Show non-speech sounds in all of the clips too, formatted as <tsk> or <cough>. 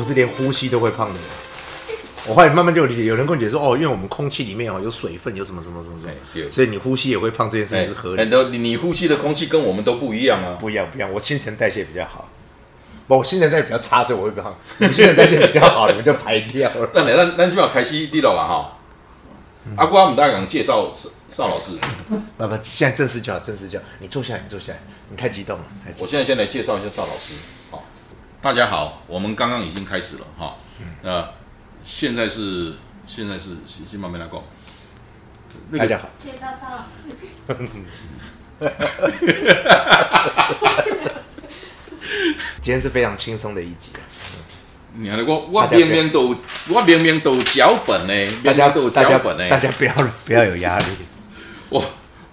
我是连呼吸都会胖的人。我后来慢慢就有理解，有人跟我解说，哦，因为我们空气里面哦有水分，有什么什么什么什所以你呼吸也会胖，这件事情是合理的。很多你你呼吸的空气跟我们都不一样啊。不一样，不一样。我新陈代谢比较好，不，我新陈代谢比较差，所以我会胖。你们新陈代谢比较好，你们就排掉了。但来，咱咱今晚开始第六啊哈。阿瓜，我们大家讲介绍邵邵老师。不不，现在正式叫，正式叫。你坐下来，你坐下来。你太激动了，太激动。我现在先来介绍一下邵老师。好，大家好，我们刚刚已经开始了哈。呃，现在是现在是先先慢慢来过。那个大家好，介绍邵老师，<laughs> 今天是非常轻松的一集啊。你看我我明明都我明明都有脚本呢，大家都有脚本呢。大家不要不要有压力。<laughs> 我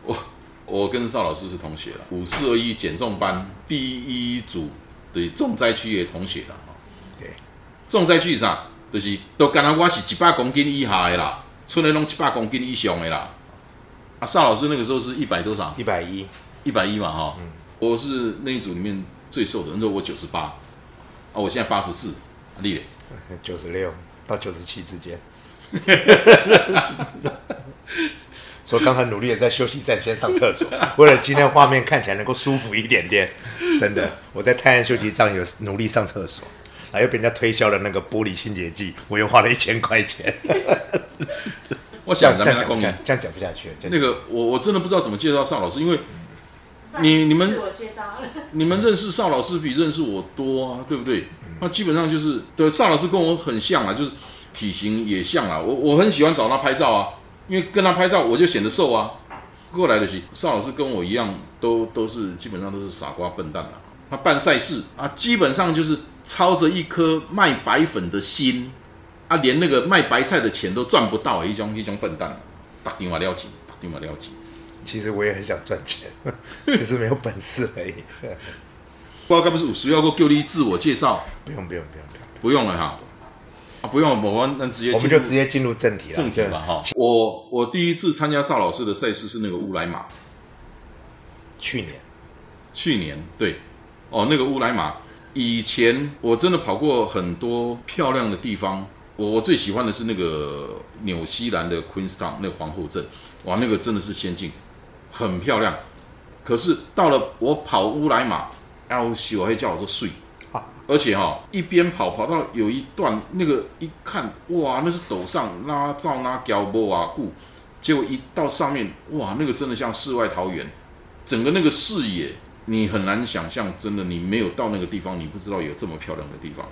我我跟邵老师是同学了，五四二一减重班第一组的重灾区的同学啦重灾区是啥？就是都敢若我是一百公斤以下的啦，剩的拢一百公斤以上的啦。啊，邵老师那个时候是一百多少？一百一，一百一嘛哈。我是那一组里面最瘦的，那时候我九十八，啊，我现在八十四，丽丽。<laughs> 九十六到九十七之间。<laughs> 所以刚很努力的在休息站先上厕所，<laughs> 为了今天画面看起来能够舒服一点点。真的，我在泰安休息站有努力上厕所，还又被人家推销了那个玻璃清洁剂，我又花了一千块钱。<laughs> 我想这样讲不下，这样讲不下去那个我我真的不知道怎么介绍邵老师，因为你你们自我介绍，<laughs> 你们认识邵老师比认识我多啊，对不对？那基本上就是对邵老师跟我很像啊，就是体型也像啊。我我很喜欢找他拍照啊，因为跟他拍照我就显得瘦啊。过来的是邵老师跟我一样，都都是基本上都是傻瓜笨蛋啊。他办赛事啊，基本上就是操着一颗卖白粉的心啊，连那个卖白菜的钱都赚不到，一种一种笨蛋，打电话了解，打电话了解。其实我也很想赚钱，只是没有本事而已。不知道该不是五十要过叫你自我介绍？不用不用不用不用，不用了哈，啊，不用，我们那直接我们就直接进入正题了。正题吧哈。我我第一次参加邵老师的赛事是那个乌来马，去年。去年对，哦，那个乌来马，以前我真的跑过很多漂亮的地方，我我最喜欢的是那个纽西兰的 Queenstown 那个皇后镇，哇，那个真的是仙境，很漂亮。可是到了我跑乌来马，要修还叫我做睡，而且哈、一边跑跑到有一段那个一看，哇，那是陡上拉照拉胶波啊固，结果一到上面，哇，那个真的像世外桃源，整个那个视野你很难想象，真的你没有到那个地方，你不知道有这么漂亮的地方，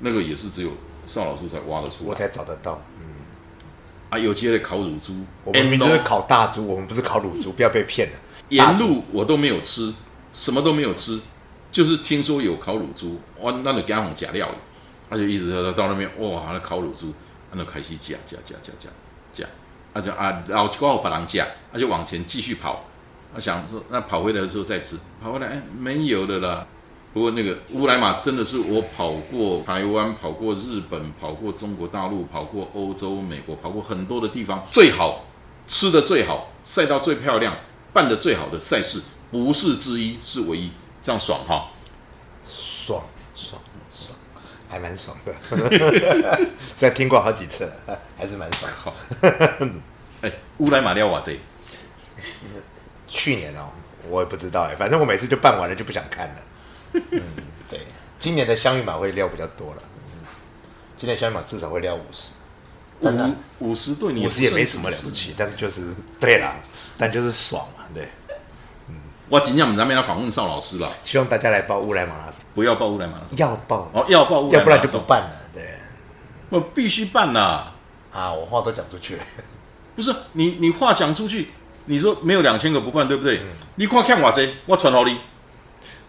那个也是只有邵老师才挖得出来我才找得到。嗯啊，有机会烤乳猪，我们明明就是烤大猪，我们不是烤乳猪，不要被骗了。沿路我都没有吃，什么都没有吃，就是听说有烤乳猪，我那就给他们假料，他就一直到到那边，哇，那烤乳猪，那就开始假假假假假假，他就啊，然后刚好把人假，他就往前继续跑，他想说那跑回来的时候再吃，跑回来哎没有的啦。不过那个乌来马真的是我跑过台湾、跑过日本、跑过中国大陆、跑过欧洲、美国、跑过很多的地方，最好吃的最好、赛道最漂亮、办的最好的赛事，不是之一，是唯一，这样爽哈！爽爽爽，还蛮爽的。<laughs> 虽然听过好几次了，还是蛮爽。好，<laughs> 哎，乌来马料瓦这去年哦，我也不知道哎，反正我每次就办完了就不想看了。嗯，对，今年的香芋马会料比较多了。嗯，今年香芋马至少会料五十，五五十对你五十也没什么了不起，但是就是对啦，但就是爽嘛，对。我尽量咱们要访问邵老师了，希望大家来报乌来马拉松，不要报乌来马拉松要报，哦，要报乌来要不然就不办了。对我必须办呐！啊，我话都讲出去了。不是你，你话讲出去，你说没有两千个不办，对不对？嗯你快看我这，我传好你。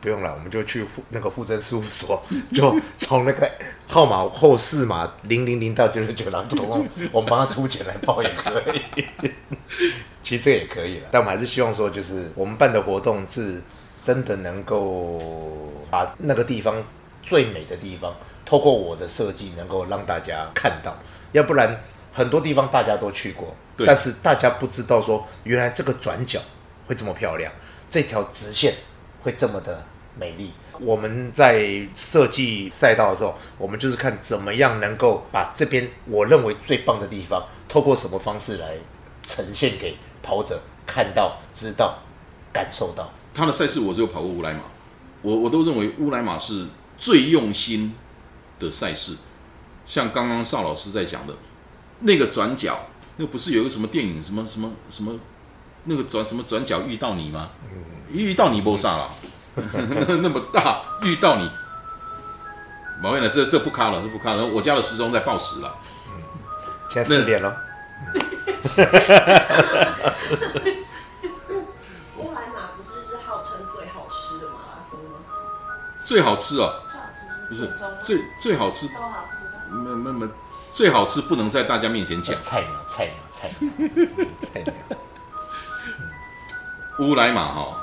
不用了，我们就去户那个户政事务所，<laughs> 就从那个号码后四码零零零到九九九，然后我们帮他出钱来报也可以。其实这也可以了，但我们还是希望说，就是我们办的活动是真的能够把那个地方最美的地方，透过我的设计，能够让大家看到。要不然很多地方大家都去过，但是大家不知道说，原来这个转角会这么漂亮，这条直线会这么的美丽。我们在设计赛道的时候，我们就是看怎么样能够把这边我认为最棒的地方，透过什么方式来呈现给跑者看到、知道、感受到。他的赛事我只有跑过乌来马，我我都认为乌来马是最用心的赛事。像刚刚邵老师在讲的那个转角，那不是有一个什么电影什么什么什么那个转什么转角遇到你吗？遇到你不傻了，<laughs> 那么大遇到你，毛院了，这这不卡了，这不卡了。我家的时钟在报时了。现在四点了，<laughs> 乌来马不是是号称最好吃的马拉松吗？最好吃哦，最好吃不是不是最最好吃，都好吃的。没没没，最好吃不能在大家面前讲。菜鸟，菜鸟，菜鸟，菜鸟。乌来马哈，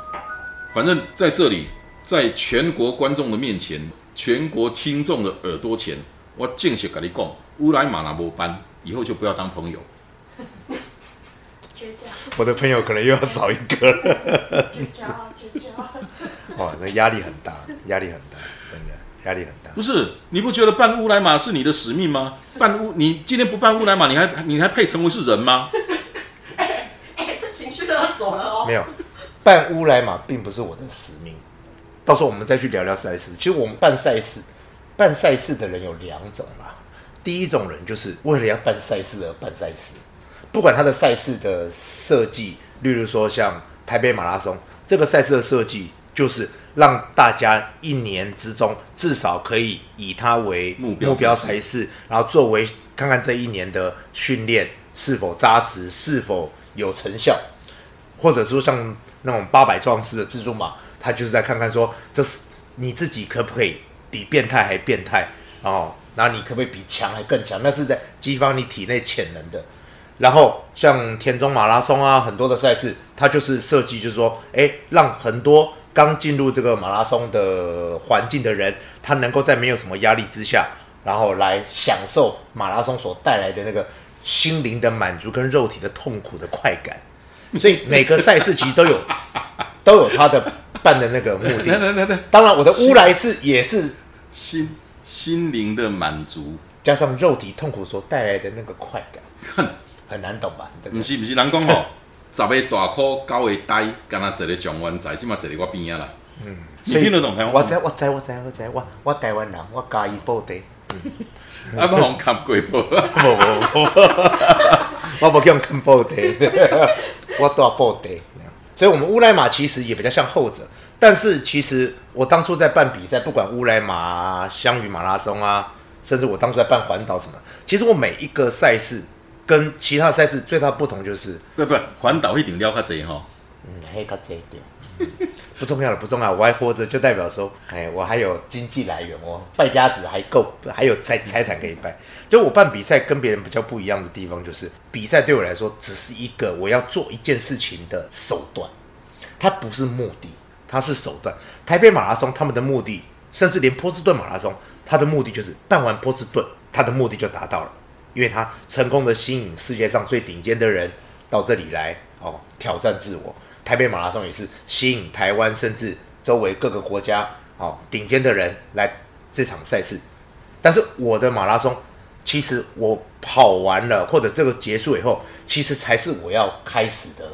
反正在这里，在全国观众的面前，全国听众的耳朵前，我正式跟你讲，乌来马那无班，以后就不要当朋友。绝交，我的朋友可能又要少一个了。绝交，绝交。哇，<laughs> 那压力很大，压力很大，真的压力很大。不是，你不觉得办乌来马是你的使命吗？办乌，你今天不办乌来马，你还你还配成为是人吗？<laughs> 哎、这情绪勒索了哦。没有，办乌来马并不是我的使命。到时候我们再去聊聊赛事。其实我们办赛事，办赛事的人有两种啦。第一种人就是为了要办赛事而办赛事，不管他的赛事的设计，例如说像台北马拉松这个赛事的设计，就是让大家一年之中至少可以以它为目标赛事，然后作为看看这一年的训练是否扎实，是否有成效。或者说像那种八百壮士的蜘蛛马，他就是在看看说，这是你自己可不可以比变态还变态哦，然后你可不可以比强还更强？那是在激发你体内潜能的。然后像田中马拉松啊，很多的赛事，它就是设计就是说，哎，让很多刚进入这个马拉松的环境的人，他能够在没有什么压力之下，然后来享受马拉松所带来的那个心灵的满足跟肉体的痛苦的快感。<laughs> 所以每个赛事其实都有都有它的办的那个目的。当然，我的乌来次也是心心灵的满足，加上肉体痛苦所带来的那个快感，<laughs> 很难懂吧？这个不是不是，人讲吼，<laughs> 十个大箍，九个呆，敢若一个状元仔，即嘛一个我边啊啦。嗯，你所以听得懂我知，我知，我知，我知，我我台湾人，我嘉义布袋，啊，不红看过 <laughs> 无？无无无，我无叫人看布袋，<laughs> 我大布袋。所以，我们乌来马其实也比较像后者，但是其实我当初在办比赛，不管乌来马、啊、香鱼马拉松啊，甚至我当初在办环岛什么，其实我每一个赛事跟其他赛事最大的不同就是，不不，环岛一定了较济吼。嗯，黑较这一点。不重要了，不重要，我还活着就代表说，哎，我还有经济来源，哦败家子还够，还有财财产可以败。就我办比赛跟别人比较不一样的地方，就是比赛对我来说只是一个我要做一件事情的手段，它不是目的，它是手段。台北马拉松他们的目的，甚至连波士顿马拉松，它的目的就是办完波士顿，它的目的就达到了，因为它成功的吸引世界上最顶尖的人到这里来哦，挑战自我。台北马拉松也是吸引台湾甚至周围各个国家哦顶尖的人来这场赛事。但是我的马拉松，其实我跑完了或者这个结束以后，其实才是我要开始的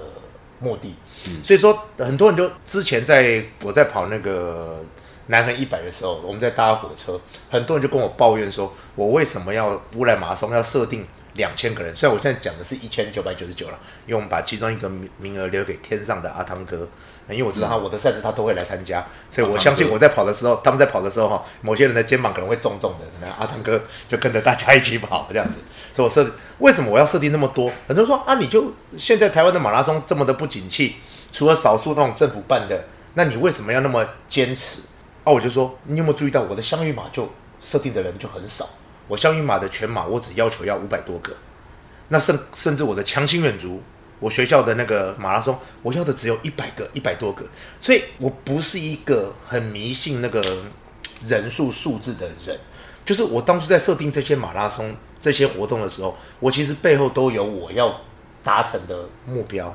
目的。所以说，很多人就之前在我在跑那个南横一百的时候，我们在搭火车，很多人就跟我抱怨说，我为什么要乌来马拉松要设定两千个人？虽然我现在讲的是一千九百九十九了，因为我们把其中一个名额留给天上的阿汤哥，因为我知道他我的赛事他都会来参加，所以我相信我在跑的时候，他们在跑的时候哈，某些人的肩膀可能会重重的，可能阿汤哥就跟着大家一起跑这样子。所以我设为什么我要设定那么多？很多人说啊，你就现在台湾的马拉松这么的不景气，除了少数那种政府办的，那你为什么要那么坚持？啊，我就说你有没有注意到我的相遇马就设定的人就很少，我相遇马的全马我只要求要五百多个，那甚甚至我的强行远足，我学校的那个马拉松，我要的只有一百个，一百多个，所以我不是一个很迷信那个人数数字的人，就是我当初在设定这些马拉松这些活动的时候，我其实背后都有我要达成的目标。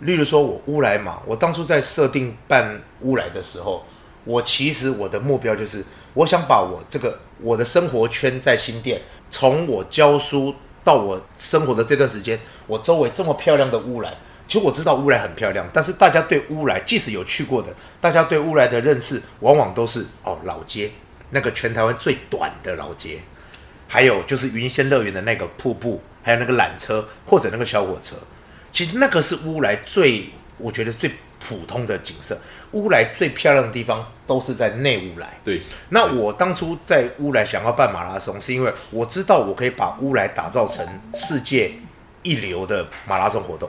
例如说，我乌来马，我当初在设定办乌来的时候，我其实我的目标就是，我想把我这个我的生活圈在新店，从我教书到我生活的这段时间，我周围这么漂亮的乌来，其实我知道乌来很漂亮，但是大家对乌来，即使有去过的，大家对乌来的认识，往往都是哦老街，那个全台湾最短的老街，还有就是云仙乐园的那个瀑布，还有那个缆车或者那个小火车，其实那个是乌来最，我觉得最普通的景色。乌来最漂亮的地方都是在内乌来。对，那我当初在乌来想要办马拉松，是因为我知道我可以把乌来打造成世界一流的马拉松活动，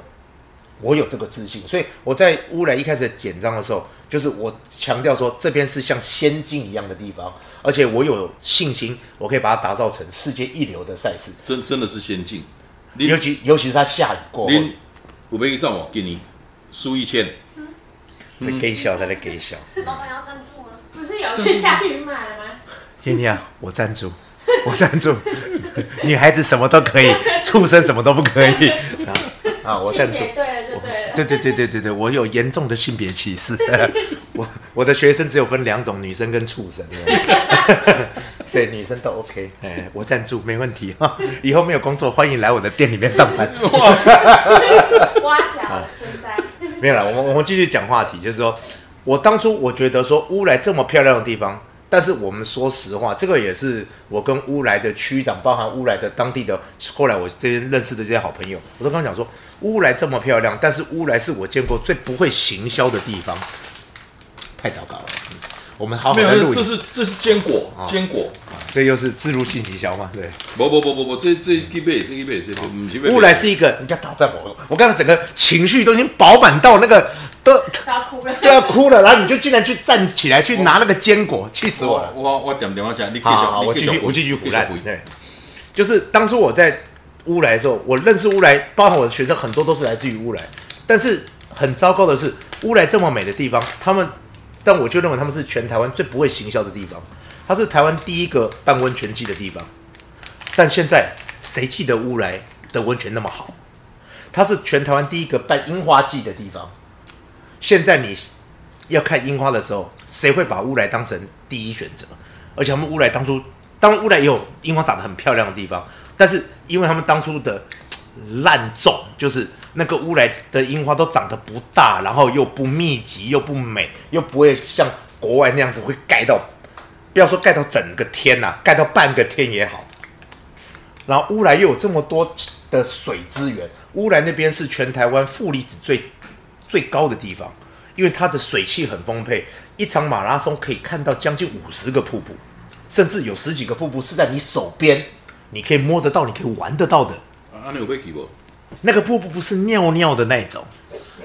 我有这个自信，所以我在乌来一开始简章的时候，就是我强调说这边是像仙境一样的地方，而且我有信心，我可以把它打造成世界一流的赛事，真真的是仙境。尤其尤其是它下雨过后，您有没有账我给你输一千，在给笑，在那给小。老板要赞助吗？不是有去下雨买了吗？天天啊，我赞助，<laughs> 我赞助，<laughs> 女孩子什么都可以，<laughs> 畜生什么都不可以啊啊！我赞助性。别对了就对了。对对对对对对，我有严重的性别歧视。我我的学生只有分两种，女生跟畜生，所以女生都 OK。哎，我赞助没问题哈。以后没有工作，欢迎来我的店里面上班。挖角，现在没有了，我们我们继续讲话题，就是说我当初我觉得说乌来这么漂亮的地方，但是我们说实话，这个也是我跟乌来的区长，包含乌来的当地的，后来我这边认识的这些好朋友，我都跟他讲说，乌来这么漂亮，但是乌来是我见过最不会行销的地方，太糟糕了。嗯我们好好没有，的录影，这是这是坚果啊，坚果。这又是自入性行销嘛？对，不不不不不，这这一倍，这一倍，这不不是乌来是一个，你不要打断我，我刚才整个情绪都已经饱满到那个都都要哭了。都要哭了，然后你就竟然去站起来去拿那个坚果，气死我了我。我我点点我讲，你继续好好好，我继续，我继续胡乱回。对，就是当初我在乌来的时候，我认识乌来，包含我的学生很多都是来自于乌来，但是很糟糕的是，乌来这么美的地方，他们，但我就认为他们是全台湾最不会行销的地方，它是台湾第一个办温泉季的地方，但现在谁记得乌来的温泉那么好？它是全台湾第一个办樱花季的地方，现在你要看樱花的时候，谁会把乌来当成第一选择？而且他们乌来当初，当然乌来也有樱花长得很漂亮的地方，但是因为他们当初的 <tsk> 烂种，就是那个乌来的樱花都长得不大，然后又不密集，又不美，又不会像国外那样子会盖到，不要说盖到整个天呐、盖到半个天也好。然后乌来又有这么多的水资源，乌来那边是全台湾负离子最最高的地方，因为它的水汽很丰沛，一场马拉松可以看到将近五十个瀑布，甚至有十几个瀑布是在你手边，你可以摸得到，你可以玩得到的。啊，你有被记不？那个瀑布不是尿尿的那种，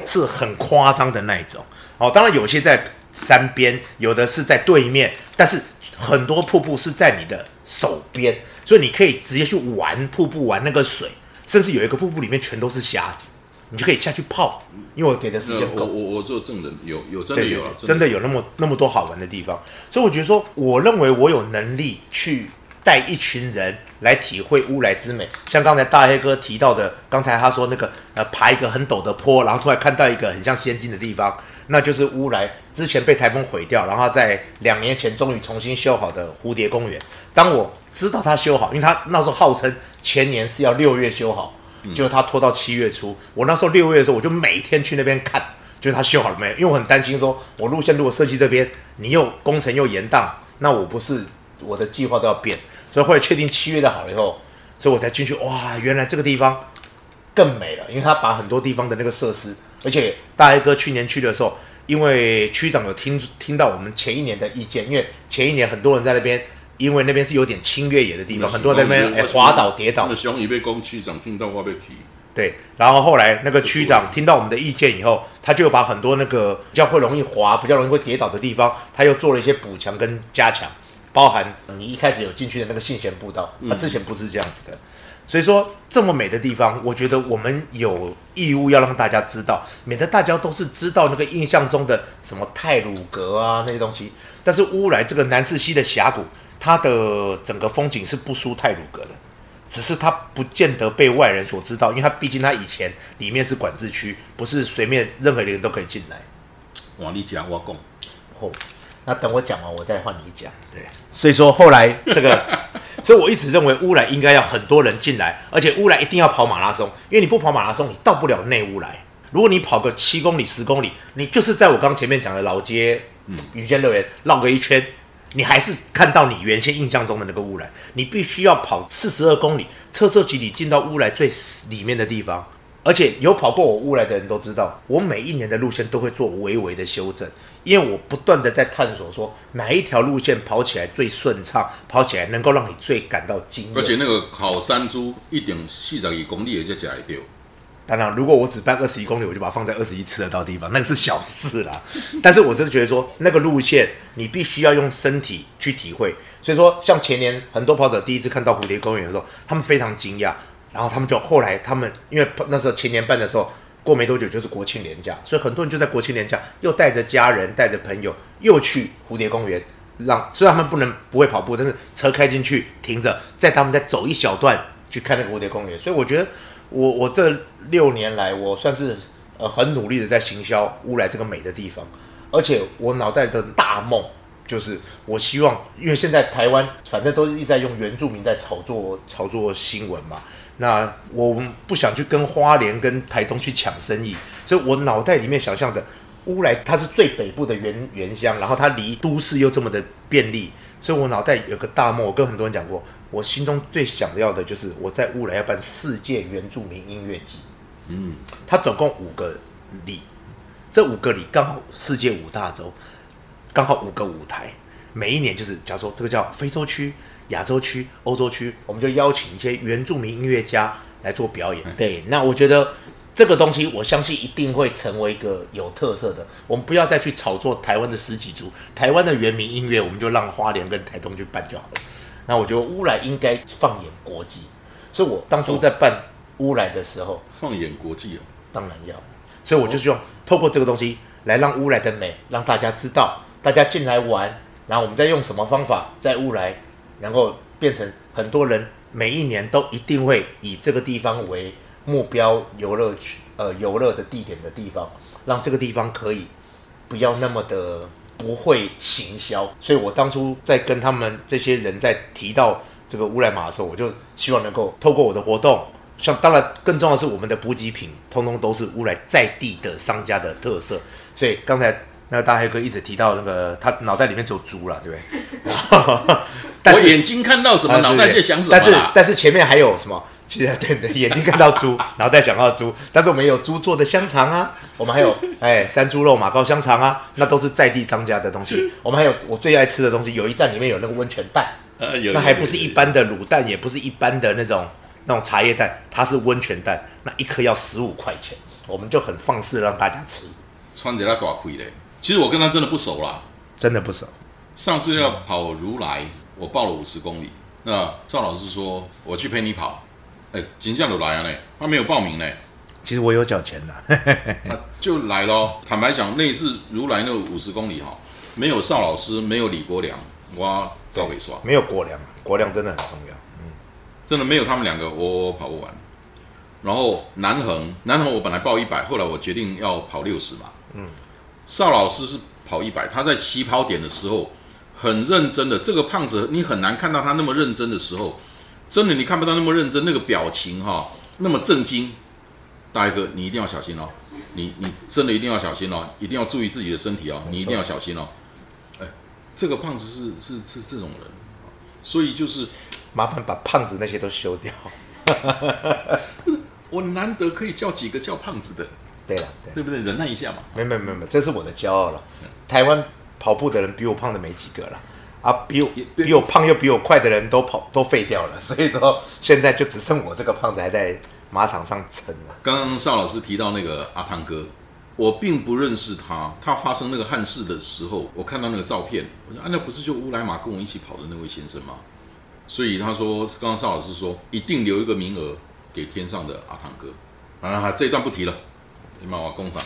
是很夸张的那一种。哦，当然有些在山边，有的是在对面，但是很多瀑布是在你的手边，所以你可以直接去玩瀑布，玩那个水，甚至有一个瀑布里面全都是虾子，你就可以下去泡，因为我给的时间够。我我做证人，有有真的对对有真的有那么那么多好玩的地方，所以我觉得说，我认为我有能力去带一群人来体会乌来之美。像刚才大黑哥提到的，刚才他说那个呃爬一个很陡的坡，然后突然看到一个很像仙境的地方，那就是乌来之前被台风毁掉，然后在两年前终于重新修好的蝴蝶公园。当我知道他修好，因为他那时候号称前年是要六月修好，结果他拖到七月初。我那时候六月的时候，我就每天去那边看。就是他修好了没有？因为我很担心说，我路线如果设计这边，你又工程又延宕，那我不是我的计划都要变。所以后来确定七月的好了以后，所以我才进去。哇，原来这个地方更美了，因为他把很多地方的那个设施而且大黑哥去年去的时候，因为区长有听听到我们前一年的意见，因为前一年很多人在那边，因为那边是有点轻越野的地方，很多人在那边哎滑倒跌倒那，熊也被公区长听到话被提，对，然后后来那个区长听到我们的意见以后，他就把很多那个比较会容易滑、比较容易会跌倒的地方，他又做了一些补强跟加强，包含你一开始有进去的那个信贤步道，它之前不是这样子的。所以说这么美的地方，我觉得我们有义务要让大家知道，免得大家都是知道那个印象中的什么泰鲁阁啊那些东西。但是乌来这个南势溪的峡谷，它的整个风景是不输泰鲁阁的。只是它不见得被外人所知道，因为它毕竟它以前里面是管制区，不是随便任何一个人都可以进来。哇，你讲我讲，哦，那等我讲完，我再换你讲。对，所以说后来这个，<laughs> 所以我一直认为乌来应该要很多人进来，而且乌来一定要跑马拉松，因为你不跑马拉松，你到不了内乌来。如果你跑个七公里、十公里，你就是在我刚前面讲的老街，嗯，雨间乐园绕个一圈，你还是看到你原先印象中的那个乌来。你必须要跑四十二公里，彻彻底底进到乌来最里面的地方。而且有跑过我乌来的人都知道，我每一年的路线都会做微微的修正，因为我不断的在探索说哪一条路线跑起来最顺畅，跑起来能够让你最感到惊艳。而且那个烤山猪一点四十一公里也就加一丢，当然，如果我只办二十一公里，我就把它放在二十一吃得到的地方，那个是小事啦。<laughs> 但是我真的觉得说，那个路线你必须要用身体去体会。所以说，像前年很多跑者第一次看到蝴蝶公园的时候，他们非常惊讶，然后他们就后来他们因为那时候前年办的时候，过没多久就是国庆连假，所以很多人就在国庆连假又带着家人、带着朋友又去蝴蝶公园。让虽然他们不能不会跑步，但是车开进去停着，在他们再走一小段去看那个蝴蝶公园。所以我觉得我我这六年来，我算是呃很努力的在行销乌来这个美的地方，而且我脑袋的大梦就是我希望，因为现在台湾反正都是一直在用原住民在炒作炒作新闻嘛，那我们不想去跟花莲跟台东去抢生意，所以我脑袋里面想象的乌来它是最北部的原原乡，然后它离都市又这么的便利，所以我脑袋有个大梦，我跟很多人讲过，我心中最想要的就是我在乌来要办世界原住民音乐季。嗯，它总共五个里，这五个里刚好世界五大洲，刚好五个舞台，每一年就是假如说这个叫非洲区、亚洲区、欧洲区，我们就邀请一些原住民音乐家来做表演。对，那我觉得这个东西，我相信一定会成为一个有特色的。我们不要再去炒作台湾的十几族，台湾的原民音乐，我们就让花莲跟台东去办就好了。那我觉得乌来应该放眼国际，所以我当初在办乌来的时候，放眼国际哦，当然要，所以我就希望透过这个东西来让乌来的美让大家知道，大家进来玩，然后我们再用什么方法在乌来能够变成很多人每一年都一定会以这个地方为目标游乐区呃游乐的地点的地方，让这个地方可以不要那么的不会行销。所以我当初在跟他们这些人在提到这个乌来马的时候，我就希望能够透过我的活动。像当然，更重要的是我们的补给品，通通都是乌来在地的商家的特色。所以刚才那个大黑哥一直提到那个，他脑袋里面只有猪了，对不对？<laughs> 我眼睛看到什么，啊脑袋就想什么但是。但是前面还有什么？其实 <laughs> 对对，眼睛看到猪，<laughs> 脑袋想到猪。但是我们也有猪做的香肠啊，我们还有 <laughs> 哎山猪肉马膏香肠啊，那都是在地商家的东西。我们还有我最爱吃的东西，有一站里面有那个温泉蛋，呃有那还不是一般的卤蛋，也不是一般的那种那种茶叶蛋，它是温泉蛋，那一颗要十五块钱，我们就很放肆让大家吃，穿着那大亏嘞。其实我跟他真的不熟啦。真的不熟。上次要跑如来，我报了五十公里。那赵老师说我去陪你跑，哎，金匠有来啊呢，他没有报名呢，其实我有缴钱的，那就来咯。坦白讲，那次如来那五十公里哈，没有邵老师，没有李国良，我照给刷，没有国良，国良真的很重要。真的没有他们两个，我跑不完。然后南横，南横我本来报一百，后来我决定要跑六十嘛。嗯，邵老师是跑一百，他在起跑点的时候很认真的。这个胖子你很难看到他那么认真的时候，真的你看不到那么认真，那个表情哈、那么震惊。大一哥，你一定要小心哦，你你真的一定要小心哦，一定要注意自己的身体哦，你一定要小心哦。哎，这个胖子是是是这种人，所以就是麻烦把胖子那些都修掉。<laughs> 我难得可以叫几个叫胖子的，对了，对，对不对？忍耐一下嘛。没没没没，这是我的骄傲了。台湾跑步的人比我胖的没几个了。啊，比我比我胖又比我快的人都跑都废掉了，<laughs> 所以说现在就只剩我这个胖子还在马场上撑了。刚刚邵老师提到那个阿汤哥，我并不认识他。他发生那个憾事的时候，我看到那个照片，我说啊，那不是就乌来马跟我一起跑的那位先生吗？所以他说，刚刚邵老师说，一定留一个名额给天上的阿汤哥。啊，这一段不提了。你马我工厂，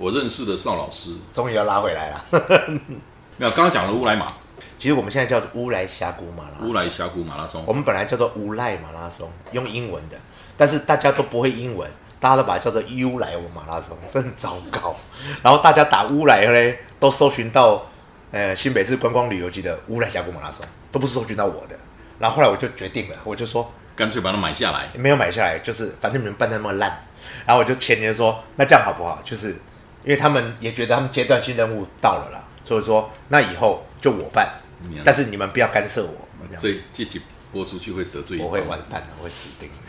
我认识的邵老师，终于要拉回来了。<laughs> 没有，刚刚讲了乌来马，其实我们现在叫做乌来峡谷马拉松乌来峡谷马拉松我。们本来叫做乌赖马拉松，用英文的，但是大家都不会英文，大家都把它叫做乌来马拉松，这很糟糕。然后大家打乌来嘞，都搜寻到呃新北市观光旅游局的乌来峡谷马拉松，都不是搜寻到我的。然后后来我就决定了，我就说干脆把它买下来。没有买下来，就是反正你们办得那么烂，然后我就前年说，那这样好不好？就是因为他们也觉得他们阶段性任务到了啦，所以说那以后就我办嗯，但是你们不要干涉我，这样子这这集播出去会得罪我会完蛋了，我会死定。<laughs>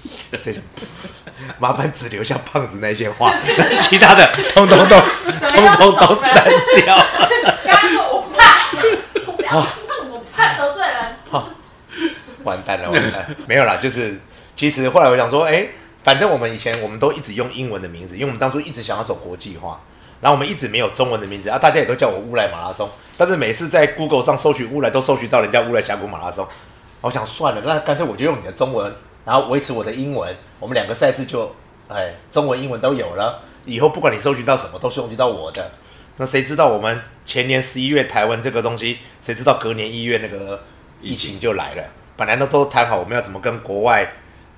<laughs> 麻烦只留下胖子那些话，<laughs> 其他的通通都通通都删掉。刚刚说我不怕，我不要胖，我怕得罪人。完蛋了，完蛋了！没有啦，就是其实后来我想说，哎、反正我们以前我们都一直用英文的名字，因为我们当初一直想要走国际化，然后我们一直没有中文的名字啊，大家也都叫我乌来马拉松，但是每次在 Google 上搜寻乌来都搜寻到人家乌来峡谷马拉松，我想算了，那干脆我就用你的中文，然后维持我的英文，我们两个赛事就哎中文英文都有了，以后不管你搜寻到什么，都搜寻到我的。那谁知道我们前年十一月台湾这个东西，谁知道隔年一月那个疫情就来了。本来那时候谈好我们要怎么跟国外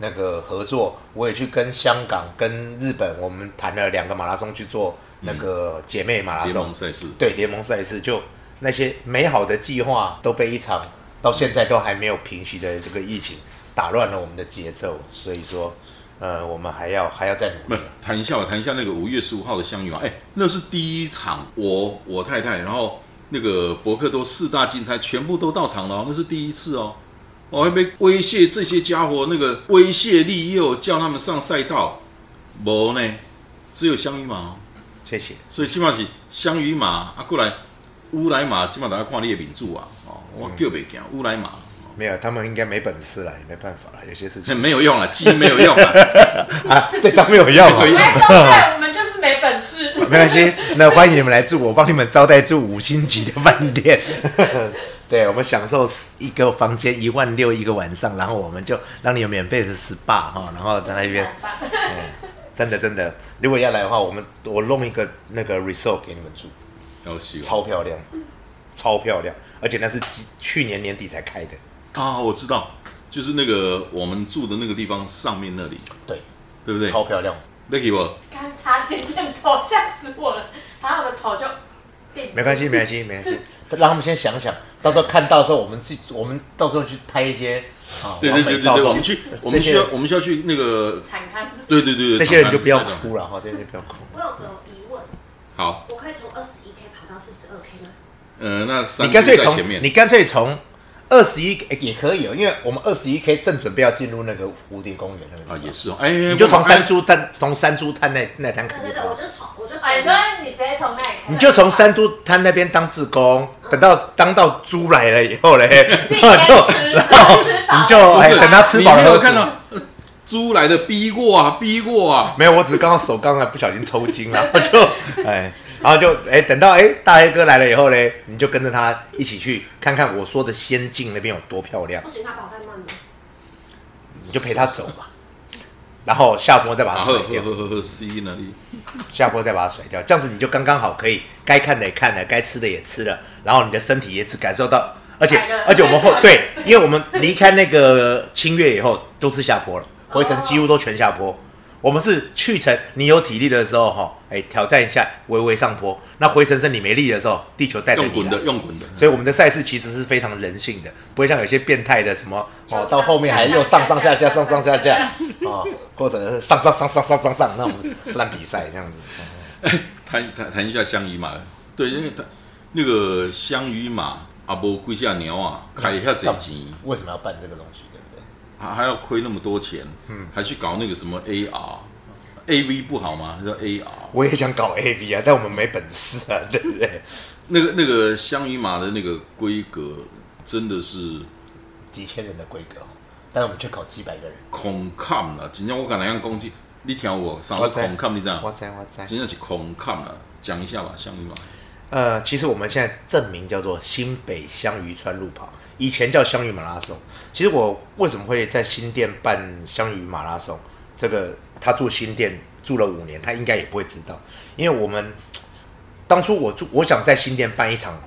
那个合作，我也去跟香港、跟日本，我们谈了两个马拉松去做那个姐妹马拉松联盟，赛事。对联盟赛事，就那些美好的计划都被一场到现在都还没有平息的这个疫情打乱了我们的节奏，所以说，呃，我们还要还要再努力。谈一下吧，谈一下那个五月十五号的相遇啊。哎，那是第一场，我我太太，然后那个博克都四大竞猜全部都到场了哦，那是第一次哦。我还被威胁这些家伙，那个威胁利诱，叫他们上赛道，没呢，只有香鱼马哦。谢谢。所以基本上是香鱼马啊，过来乌来马，基本上大家看列名著啊，哦，我叫袂行，乌来马。没有，他们应该没本事了，也没办法了，有些事情 <laughs> 没有用了，基因没有用了。<laughs> 啊，这张没有用啊 <laughs> 没有。来收费，我们就是没本事。没关系，那欢迎你们来住，我帮你们招待住五星级的饭店。对，我们享受一个房间一万六一个晚上，然后我们就让你有免费的 SPA 哈，然后在那边，<laughs> 真的真的，如果要来的话，我们我弄一个那个 resort 给你们住，超漂亮，超漂亮，而且那是去年年底才开的，啊！我知道，就是那个我们住的那个地方上面那里，对，对不对？超漂亮。Lucky 不？刚差点点头，吓死我了。然后我的头就没关系，没关系，没关系。让他们先想想，到时候看到的时候，我们自己，我们到时候去拍一些啊，对对对对对，我们去，我们需要我们需要去那个，惨看。对对对对，这些人就不要哭了哈，这些人就不要哭。我有个疑问，好，我可以从二十一 K 跑到四十二 K 吗？呃，那三你干脆从前面你，干脆从二十一也可以哦，因为我们二十一 K 正准备要进入那个蝴蝶公园那个地方啊，也是哦，哎，你就从不山猪滩从山猪滩那那滩开始对对对，我，就从我就啊，你说你直接从那里开始，你就从山猪滩那边当志工，等到当到猪来了以后嘞，自己然后先吃然后吃饱你就哎不是等他吃你没饱了喝足有看到呃猪来的逼过啊，逼过啊，没有，我只是刚刚手刚才不小心抽筋了，我就哎，然后就哎等到哎大黑哥来了以后嘞，你就跟着他一起去看看我说的仙境那边有多漂亮，不行，他跑太慢了。你就陪他走嘛，然后下坡再把啊呵它甩掉呵。呵呵呵，C 那里，下坡再把它甩掉，这样子你就刚刚好可以该看的也看了，该吃的也吃了，然后你的身体也只感受到，而且而且我们后对，因为我们离开那个清月以后都是下坡了，回程几乎都全下坡。我们是去程你有体力的时候哈，哎挑战一下微微上坡，那回程是你没力的时候，地球带着你用滚的，。用滚的，所以我们的赛事其实是非常人性的，不会像有些变态的什么哦，到后面还又上上下下上上下下下哦，或者是上上上上上上上那种烂比赛这样子。谈谈谈一下香鱼马，对，因为他那个香鱼马啊，不龟下鸟啊，开一下这钱，为什么要办这个东西？还还要亏那么多钱，嗯，还去搞那个什么 AR，A V 不好吗？叫 A R。我也想搞 AV 啊，但我们没本事啊，对不对？那个那个香芋马的那个规格真的是几千人的规格哦，但我们却搞几百个人。恐抗了，今天我敢来样攻击，你听我上次恐抗，你知道我？在我在。真正是恐抗了，讲一下吧，香芋马。呃，其实我们现在证明叫做新北香鱼川路跑，以前叫香鱼马拉松。其实我为什么会在新店办香鱼马拉松？这个他住新店住了五年，他应该也不会知道，因为我们当初我住，我想在新店办一场？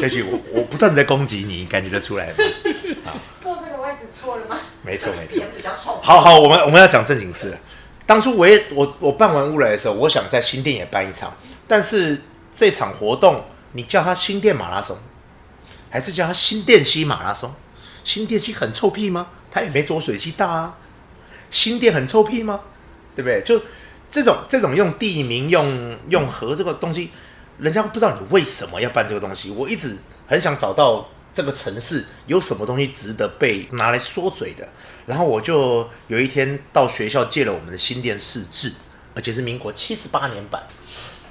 对不起，我我不断在攻击你，感觉得出来吗？<laughs> 坐这个位置错了吗？没错没错。比较臭。好好，我们我们要讲正经事了。当初我也我我办完乌来的时候，我想在新店也办一场，但是这场活动你叫它新店马拉松，还是叫它新店溪马拉松？新店溪很臭屁吗？它也没浊水溪大啊。新店很臭屁吗？对不对？就这种这种用地名用用河这个东西，人家不知道你为什么要办这个东西。我一直很想找到这个城市有什么东西值得被拿来说嘴的。然后我就有一天到学校借了我们的新店市志，而且是民国七十八年版。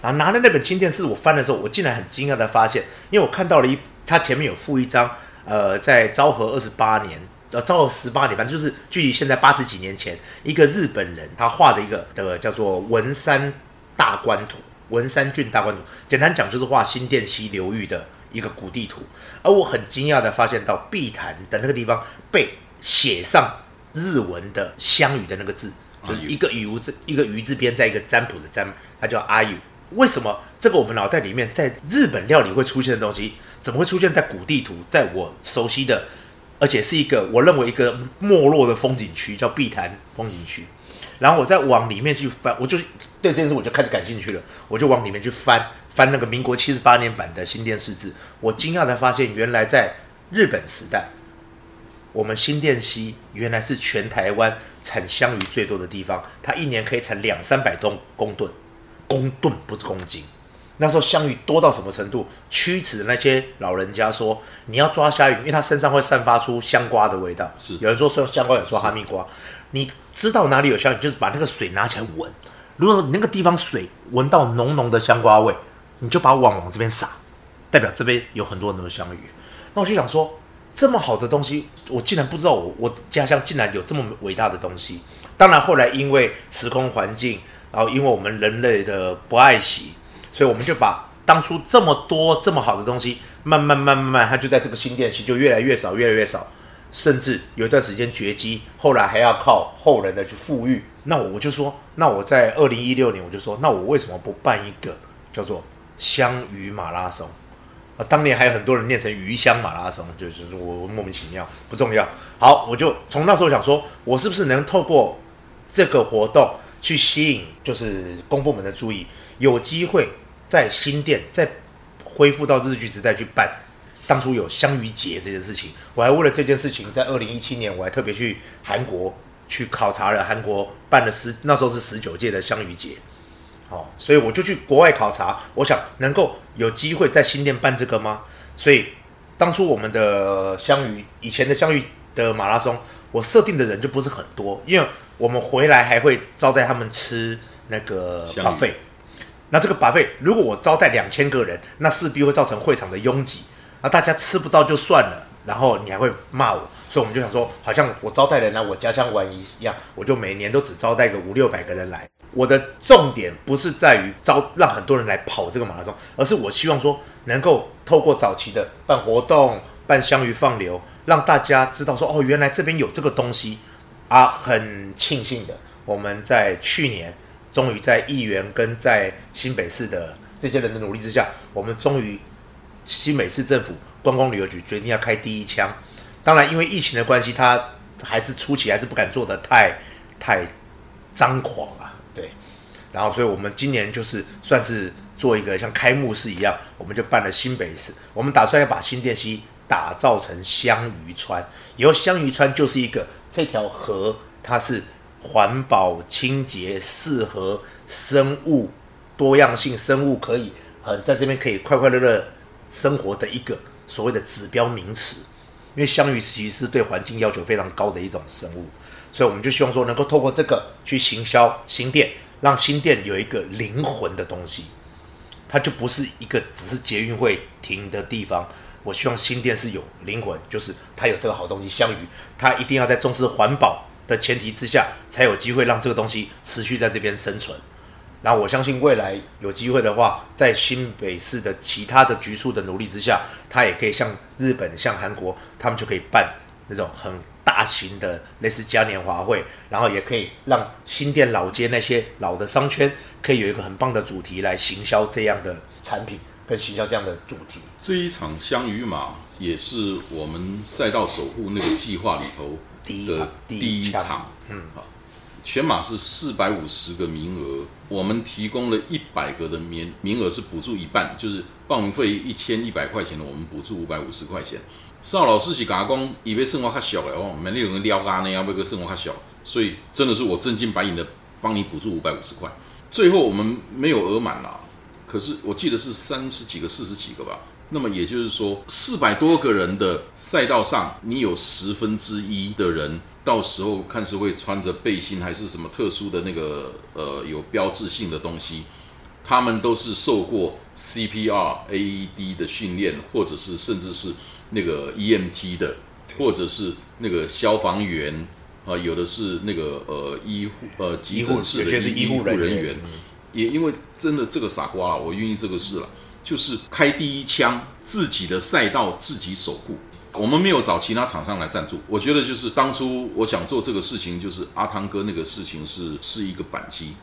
然后拿了那本清电视，我翻的时候，我竟然很惊讶的发现，因为我看到了一，它前面有附一张，呃，在昭和二十八年，呃，昭和十八年，反正就是距离现在八十几年前，一个日本人他画的一个的叫做文山大观图，文山郡大观图，简单讲就是画新店溪流域的一个古地图。而我很惊讶的发现到碧潭的那个地方被写上日文的香语的那个字，就是一个鱼字一个鱼字边，在一个占卜的占，它叫阿语。为什么这个我们脑袋里面在日本料理会出现的东西，怎么会出现在古地图？在我熟悉的，而且是一个我认为一个没落的风景区，叫碧潭风景区。然后我再往里面去翻，我就对这件事我就开始感兴趣了，我就往里面去翻翻那个民国七十八年版的新店市志。我惊讶的发现，原来在日本时代，我们新店溪原来是全台湾产香鱼最多的地方，它一年可以产两三百吨公吨，公吨不是公斤。那时候香鱼多到什么程度？驱驰的那些老人家说，你要抓虾鱼，因为它身上会散发出香瓜的味道。是有人说说香瓜，有人说哈密瓜。你知道哪里有香鱼，就是把那个水拿起来闻。如果你那个地方水闻到浓浓的香瓜味，你就把网往这边撒，代表这边有很多很多香鱼。那我就想说，这么好的东西，我竟然不知道我我家乡竟然有这么伟大的东西。当然后来因为时空环境，然后因为我们人类的不爱惜，所以我们就把当初这么多这么好的东西，慢慢慢慢慢，它就在这个新店区就越来越少，越来越少，甚至有一段时间绝迹，后来还要靠后人的去富裕。那我就说，那我在二零一六年我就说，那我为什么不办一个叫做香鱼马拉松？啊，当年还有很多人念成鱼香马拉松，就是我莫名其妙，不重要。好，我就从那时候想说，我是不是能透过这个活动去吸引，就是公部门的注意，有机会在新店再恢复到日剧时代去办。当初有香鱼节这件事情，我还为了这件事情，在二零一七年我还特别去韩国去考察了韩国办了十那时候是十九届的香鱼节。哦，所以我就去国外考察，我想能够有机会在新店办这个吗？所以当初我们的香鱼，以前的香鱼的马拉松，我设定的人就不是很多，因为我们回来还会招待他们吃那个 buffet。那这个 buffet 如果我招待两千个人，那势必会造成会场的拥挤，那大家吃不到就算了，然后你还会骂我，所以我们就想说，好像我招待人来我家乡玩一样，我就每年都只招待个五六百个人来。我的重点不是在于招让很多人来跑这个马拉松，而是我希望说能够透过早期的办活动、办香鱼放流，让大家知道说哦，原来这边有这个东西啊。很庆幸的，我们在去年终于在议员跟在新北市的这些人的努力之下，我们终于新北市政府观光旅游局决定要开第一枪。当然，因为疫情的关系，他还是初期还是不敢做的太太张狂啊，对。然后，所以我们今年就是算是做一个像开幕式一样，我们就办了新北市。我们打算要把新店溪打造成香鱼川，以后香鱼川就是一个这条河，它是环保、清洁、适合生物多样性，生物可以呃在这边可以快快乐乐生活的一个所谓的指标名词。因为香鱼其实是对环境要求非常高的一种生物，所以我们就希望说能够透过这个去行销新店，让新店有一个灵魂的东西，它就不是一个只是捷运会停的地方。我希望新店是有灵魂，就是它有这个好东西香鱼，它一定要在重视环保的前提之下，才有机会让这个东西持续在这边生存。然后我相信未来有机会的话，在新北市的其他的局处的努力之下，它也可以像日本、像韩国，他们就可以办那种很大型的类似嘉年华会，然后也可以让新店老街那些老的商圈可以有一个很棒的主题来行销这样的产品，跟行销这样的主题。这一场香鱼马也是我们赛道守护那个计划里头的第一第一场，嗯啊，全马是四百五十个名额，我们提供了一百个的名名额是补助一半，就是报名费一千一百块钱的，我们补助五百五十块钱。邵老师是甲我讲，以为生活较小了，我们那有人撩咖呢，要不个生活较小，所以真的是我真金白银的帮你补助五百五十块。最后我们没有额满啦，可是我记得是三十几个、四十几个吧。那么也就是说，四百多个人的赛道上，你有十分之一的人，到时候看是会穿着背心还是什么特殊的那个呃有标志性的东西，他们都是受过 CPR、AED 的训练，或者是甚至是那个 EMT 的，或者是那个消防员啊、有的是那个呃医护呃急诊室的医护人员，也因为真的这个傻瓜啊，我愿意这个事了，就是开第一枪，自己的赛道自己守护。我们没有找其他厂商来赞助，我觉得就是当初我想做这个事情，就是阿汤哥那个事情是是一个扳机。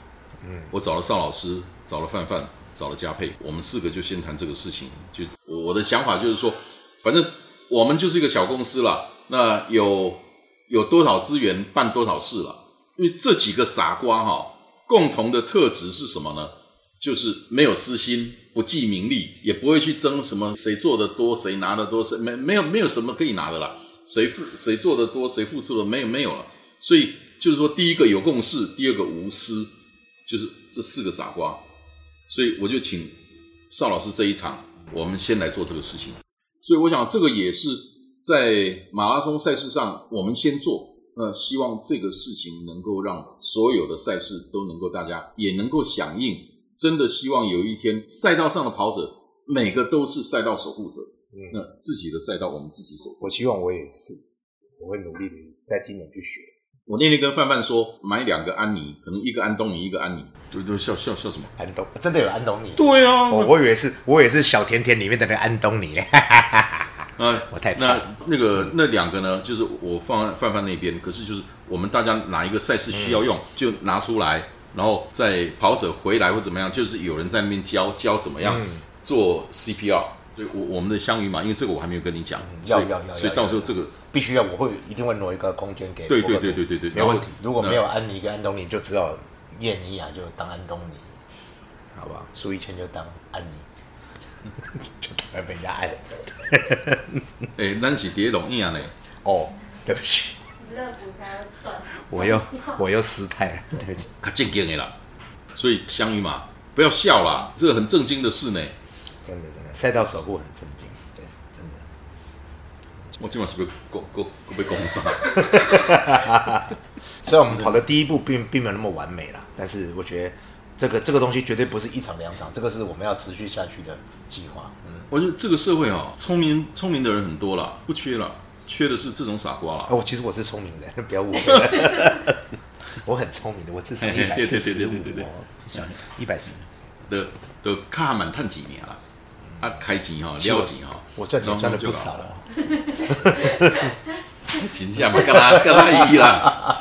嗯，我找了邵老师，找了范范，找了嘉佩，我们四个就先谈这个事情。就我我的想法就是说，反正我们就是一个小公司了，那有有多少资源办多少事了。因为这几个傻瓜哈，共同的特质是什么呢？就是没有私心，不计名利，也不会去争什么谁做的多，谁拿的多，谁没没有没有什么可以拿的啦。谁付谁做的多，谁付出的没有没有了。所以就是说，第一个有共识，第二个无私，就是这四个傻瓜。所以我就请邵老师这一场，我们先来做这个事情。所以我想，这个也是在马拉松赛事上，我们先做。那希望这个事情能够让所有的赛事都能够大家也能够响应。真的希望有一天赛道上的跑者每个都是赛道守护者。嗯那自己的赛道我们自己守护。我希望我也是，我会努力的在今年去学。我那天跟范范说，买两个安妮，可能一个安东尼，一个安妮，就就笑笑笑什么？安东真的有安东尼？对啊，我我以为是，我也是小甜甜里面的那个安东尼。<laughs> 啊，我太那那个那两个呢，就是我放在范范那边，可是就是我们大家哪一个赛事需要用，就拿出来，然后在跑者回来或怎么样，就是有人在那边教教怎么样做 CPR。对，我我们的香鱼嘛，因为这个我还没有跟你讲，要要要所以到时候这个必须要，我会一定会挪一个空间给。对对对对对对没问题。如果没有安妮跟安东尼，就只有叶尼亚就当安东尼，好不好？苏一千就当安妮，<laughs> 就当然被人家按。<laughs> 哎，咱是蝶龙一样的，哦，对不起，我又我又失态了，对不起。较正经的啦。所以相遇嘛，不要笑啦，这个很正经的事呢。真的真的，赛道守护很震惊，对，真的。我今晚是不是够够够被攻上？<laughs> 虽然我们跑的第一步并并没有那么完美啦，但是我觉得这个这个东西绝对不是一场两场，这个是我们要持续下去的计划。嗯，我觉得这个社会啊，聪明聪明的人很多了，不缺了，缺的是这种傻瓜了。哦，其实我是聪明人，<laughs> 不要误会。<laughs> 我很聪明的，我至少一百四十五对对对哦，一百四。的的卡满探几年了，啊开钱哈，是我了钱哈，我赚钱赚的不就少了。<laughs> 真正嘛，跟他跟他一啦。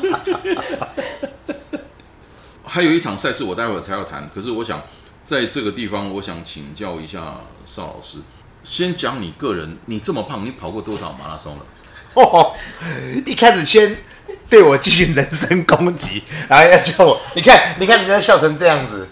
还有一场赛事，我待会儿才要谈。可是我想在这个地方，我想请教一下邵老师，先讲你个人，你这么胖，你跑过多少马拉松了？哦，一开始先对我进行人身攻击，然后要叫我，你看，你看人家笑成这样子。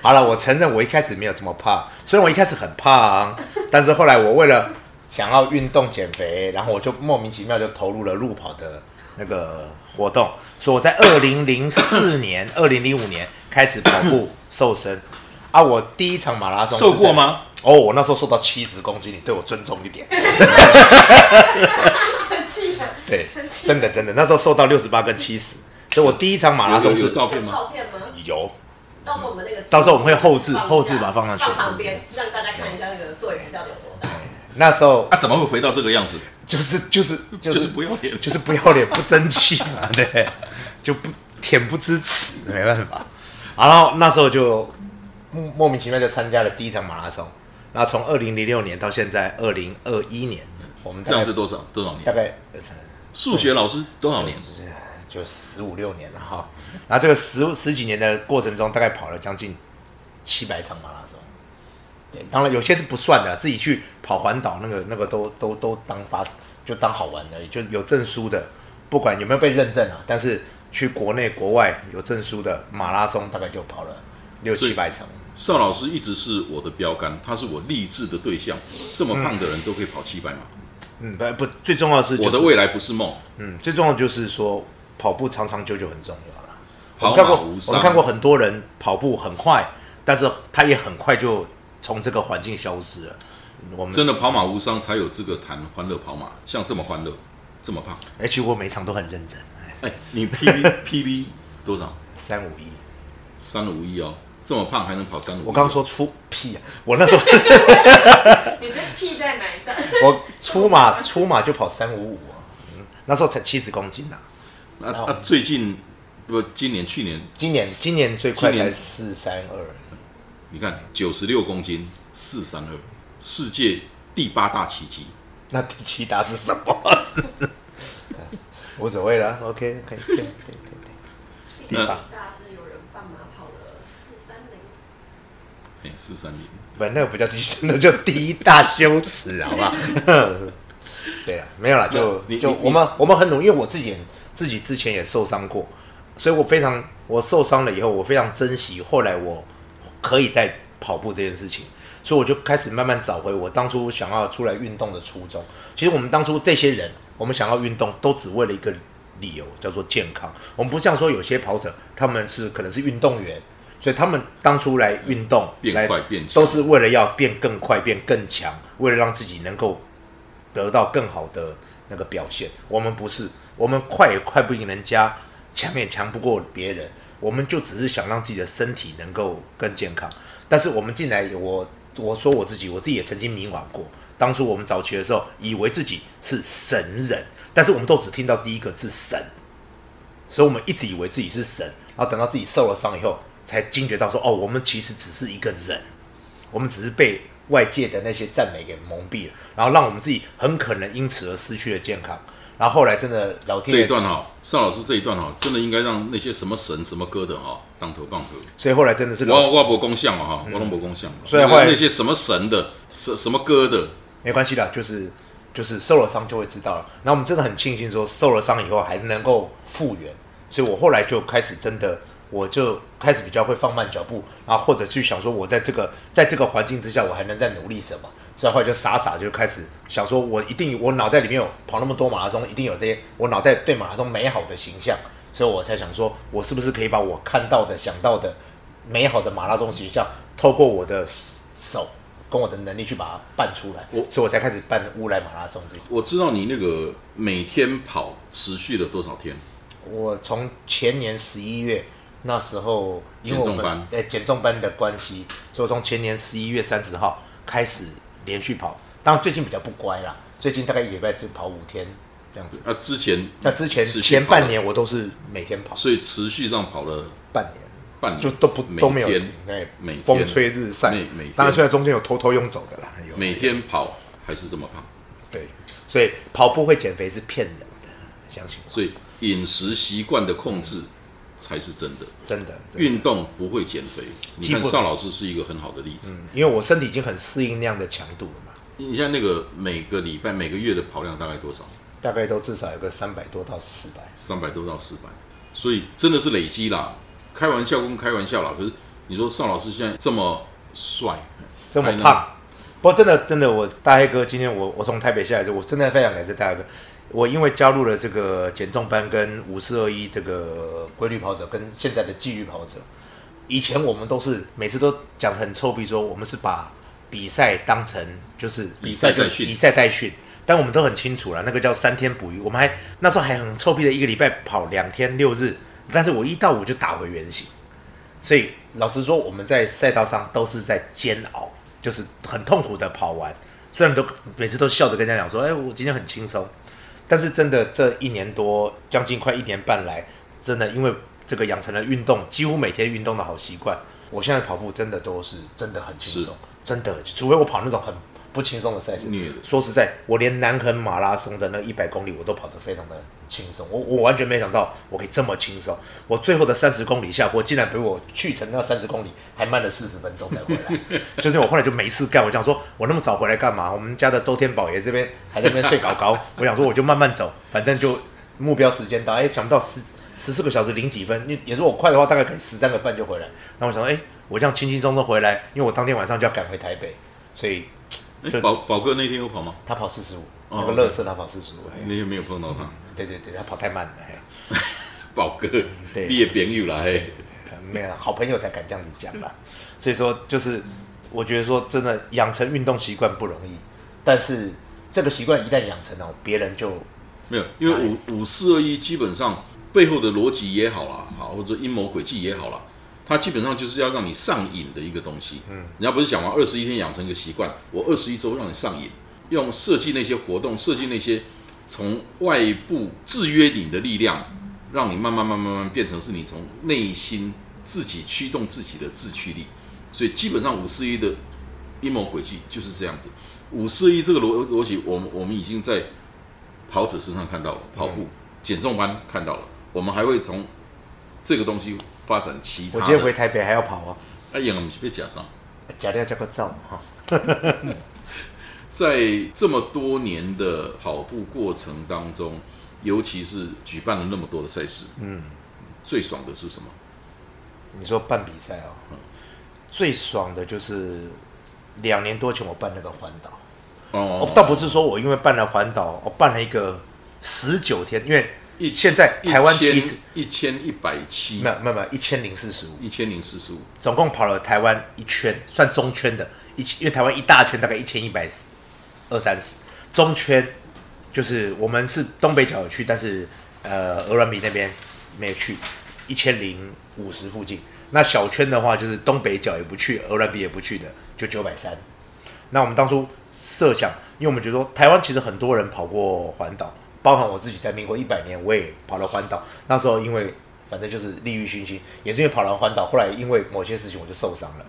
好了，我承认我一开始没有这么胖，虽然我一开始很胖，但是后来我为了想要运动减肥，然后我就莫名其妙就投入了路跑的那个活动，所以我在二零零四年、<coughs> 二零零五年开始跑步瘦身。啊，我第一场马拉松瘦过吗？哦，我那时候瘦到七十公斤，你对我尊重一点。生气了，对生，气真的真的，那时候瘦到六十八跟七十，所以我第一场马拉松是有照片吗？照片吗？有，到时候我们那个到时候我们会后置后置把它放上去放旁边，让大家看一下那个。那时候啊，怎么会回到这个样子？就是就是就就是不要脸，就是不要脸不争气嘛，<laughs> 对，就不恬不知耻，没办法。然后那时候就莫莫名其妙就参加了第一场马拉松，那从二零零六年到现在二零二一年，我们这样是多少多少年？大概呃数学老师多少年？就十五六年了哈。然后这个十十几年的过程中，大概跑了将近七百场马拉松。对，当然有些是不算的，自己去跑环岛那个那个都都都当发就当好玩而已，就有证书的，不管有没有被认证啊，但是去国内国外有证书的马拉松，大概就跑了六七百场。邵老师一直是我的标杆，他是我励志的对象。这么胖的人都可以跑七百码，嗯，不不，最重要的是、就是、我的未来不是梦。嗯，最重要的就是说跑步长长久久很重要了。我看过，我们看过很多人跑步很快，但是他也很快就从这个环境消失了。我们真的跑马无伤，才有资格谈欢乐跑马。像这么欢乐，这么胖，而且我每场都很认真，哎，哎，你 PB PB 多少？三五一。三五一哦，这么胖还能跑三五？我刚刚说出屁啊！我那时候你是屁在哪一站？我出马出马就跑三五五啊，嗯，那时候才七十公斤呐、那啊，最近不，今年去年今年今年最快才四三二，你看九十六公斤，四三二，世界第八大奇迹。那第七大是什么？<laughs> 无所谓了，OK 可以对对对对，第八大是有人半马跑了四三零，哎，四三零，不，那个不叫第七，那叫第一大羞耻，好不好？<laughs> 对了，没有了，就就我们我们很努力，因为我自己也自己之前也受伤过，所以我非常我受伤了以后，我非常珍惜后来我可以在跑步这件事情，所以我就开始慢慢找回我当初想要出来运动的初衷。其实我们当初这些人，我们想要运动，都只为了一个理由，叫做健康。我们不像说有些跑者，他们是可能是运动员，所以他们当初来运动，变来快变强都是为了要变更快、变更强，为了让自己能够得到更好的那个表现。我们不是，我们快也快不赢人家，强也强不过别人，我们就只是想让自己的身体能够更健康。但是我们进来，我我说我自己，我自己也曾经迷惘过。当初我们早期的时候，以为自己是神人，但是我们都只听到第一个字“神”，所以我们一直以为自己是神，然后等到自己受了伤以后，才惊觉到说：“哦，我们其实只是一个人，我们只是被外界的那些赞美给蒙蔽了，然后让我们自己很可能因此而失去了健康。”然后后来真的老天爷这一段哈、邵老师这一段哈、真的应该让那些什么神什么歌的哈、当头棒喝。所以后来真的是老我我博公像嘛哈，我龙博公像嘛。所以后来那些什么神的，什什么歌的，没关系的，就是就是受了伤就会知道了。然后我们真的很庆幸说受了伤以后还能够复原，所以我后来就开始真的，我就开始比较会放慢脚步，然后或者去想说我在这个在这个环境之下，我还能再努力什么。所以后来就傻傻就开始想说，我一定我脑袋里面有跑那么多马拉松，一定有这些我脑袋对马拉松美好的形象，所以我才想说，我是不是可以把我看到的、想到的美好的马拉松形象，透过我的手跟我的能力去把它办出来，我所以我才开始办乌来马拉松这个。我知道你那个每天跑持续了多少天？我从前年十一月那时候，因为我们减重班呃减重班的关系，所以我从前年十一月三十号开始连续跑。当然最近比较不乖啦，最近大概一个礼拜只跑五天这样子。啊，之前那之前前半年我都是每天跑，所以持续上跑了半年半年，就都不都没有天停，哎每天风吹日晒。当然虽然中间有偷偷用走的啦，有每天跑还是这么胖，对，所以跑步会减肥是骗人的，相信我，所以饮食习惯的控制才是真的。真的。真的运动不会减肥，你看邵老师是一个很好的例子。因为我身体已经很适应那样的强度了嘛，你像那个每个礼拜、每个月的跑量大概多少？大概都至少有个三百多到四百。三百多到四百，所以真的是累积啦。开玩笑跟开玩笑啦，可是你说邵老师现在这么帅，这么胖。不过真的真的，我大黑哥今天我我从台北下来之后，我真的非常感谢大黑哥。我因为加入了这个减重班跟五四二一这个规律跑者，跟现在的纪律跑者，以前我们都是每次都讲得很臭屁，说我们是把比赛当成就是比赛代训比赛代训。但我们都很清楚了，那个叫三天捕鱼，我们还那时候还很臭屁的一个礼拜跑两天六日，但是我一到五就打回原形。所以老实说，我们在赛道上都是在煎熬，就是很痛苦的跑完。虽然都每次都笑着跟人家讲说，哎，我今天很轻松，但是真的这一年多，将近快一年半来，真的因为这个养成了运动，几乎每天运动的好习惯。我现在跑步真的都是真的很轻松，真的，除非我跑那种很不轻松的赛事。说实在，我连南横马拉松的那一百公里我都跑得非常的轻松，我我完全没想到我可以这么轻松。我最后的三十公里下坡，竟然比我去程那三十公里还慢了四十分钟才回来。<laughs> 就是我后来就没事干，我想说我那么早回来干嘛？我们家的周天宝爷这边还在那边睡高高，我想说我就慢慢走，反正就目标时间到，哎，想不到十十四个小时零几分，你也是我快的话，大概可以十三个半就回来。那我想说，哎，我这样轻轻松松回来，因为我当天晚上就要赶回台北，所以这哎宝宝哥那天有跑吗？他跑四十五，哦那个乐色他跑四十五，嘿那天没有碰到他。对对对，他跑太慢了，嘿。<laughs> 宝哥，对你也朋友啦，嘿，没有好朋友才敢这样子讲啦。所以说，就是我觉得说，真的养成运动习惯不容易，但是这个习惯一旦养成哦，别人就没有，因为五五四二一基本上背后的逻辑也好啦，好或者阴谋诡计也好啦，它基本上就是要让你上瘾的一个东西。嗯，人家不是讲完二十一天养成一个习惯，我二十一周让你上瘾，用设计那些活动，设计那些从外部制约你的力量，让你慢慢慢慢慢慢变成是你从内心自己驱动自己的自驱力。所以基本上五四一的阴谋诡计就是这样子。五四一这个逻逻辑，我们我们已经在跑者身上看到了，跑步减重班看到了，我们还会从这个东西发展其他。我今天回台北还要跑啊，哎呀，我们是被假上，假料加个照嘛哈。<laughs> 在这么多年的跑步过程当中，尤其是举办了那么多的赛事，嗯，最爽的是什么？你说办比赛哦，最爽的就是两年多前我办那个环岛。哦哦，倒不是说我因为办了环岛，我办了一个十九天，因为一现在台湾其实一千一百七。没，有没有没有一千零四十五，一千零四十五，总共跑了台湾一圈，算中圈的，一因为台湾一大圈大概一千一百二三十，中圈就是我们是东北角有去，但是呃鹅銮鼻那边没有去，一千零五十附近。那小圈的话，就是东北角也不去，鹅銮鼻也不去的，就九百三。那我们当初设想，因为我们觉得说台湾其实很多人跑过环岛，包含我自己在民国一百年我也跑了环岛。那时候因为反正就是利欲熏心，也是因为跑完环岛，后来因为某些事情我就受伤了。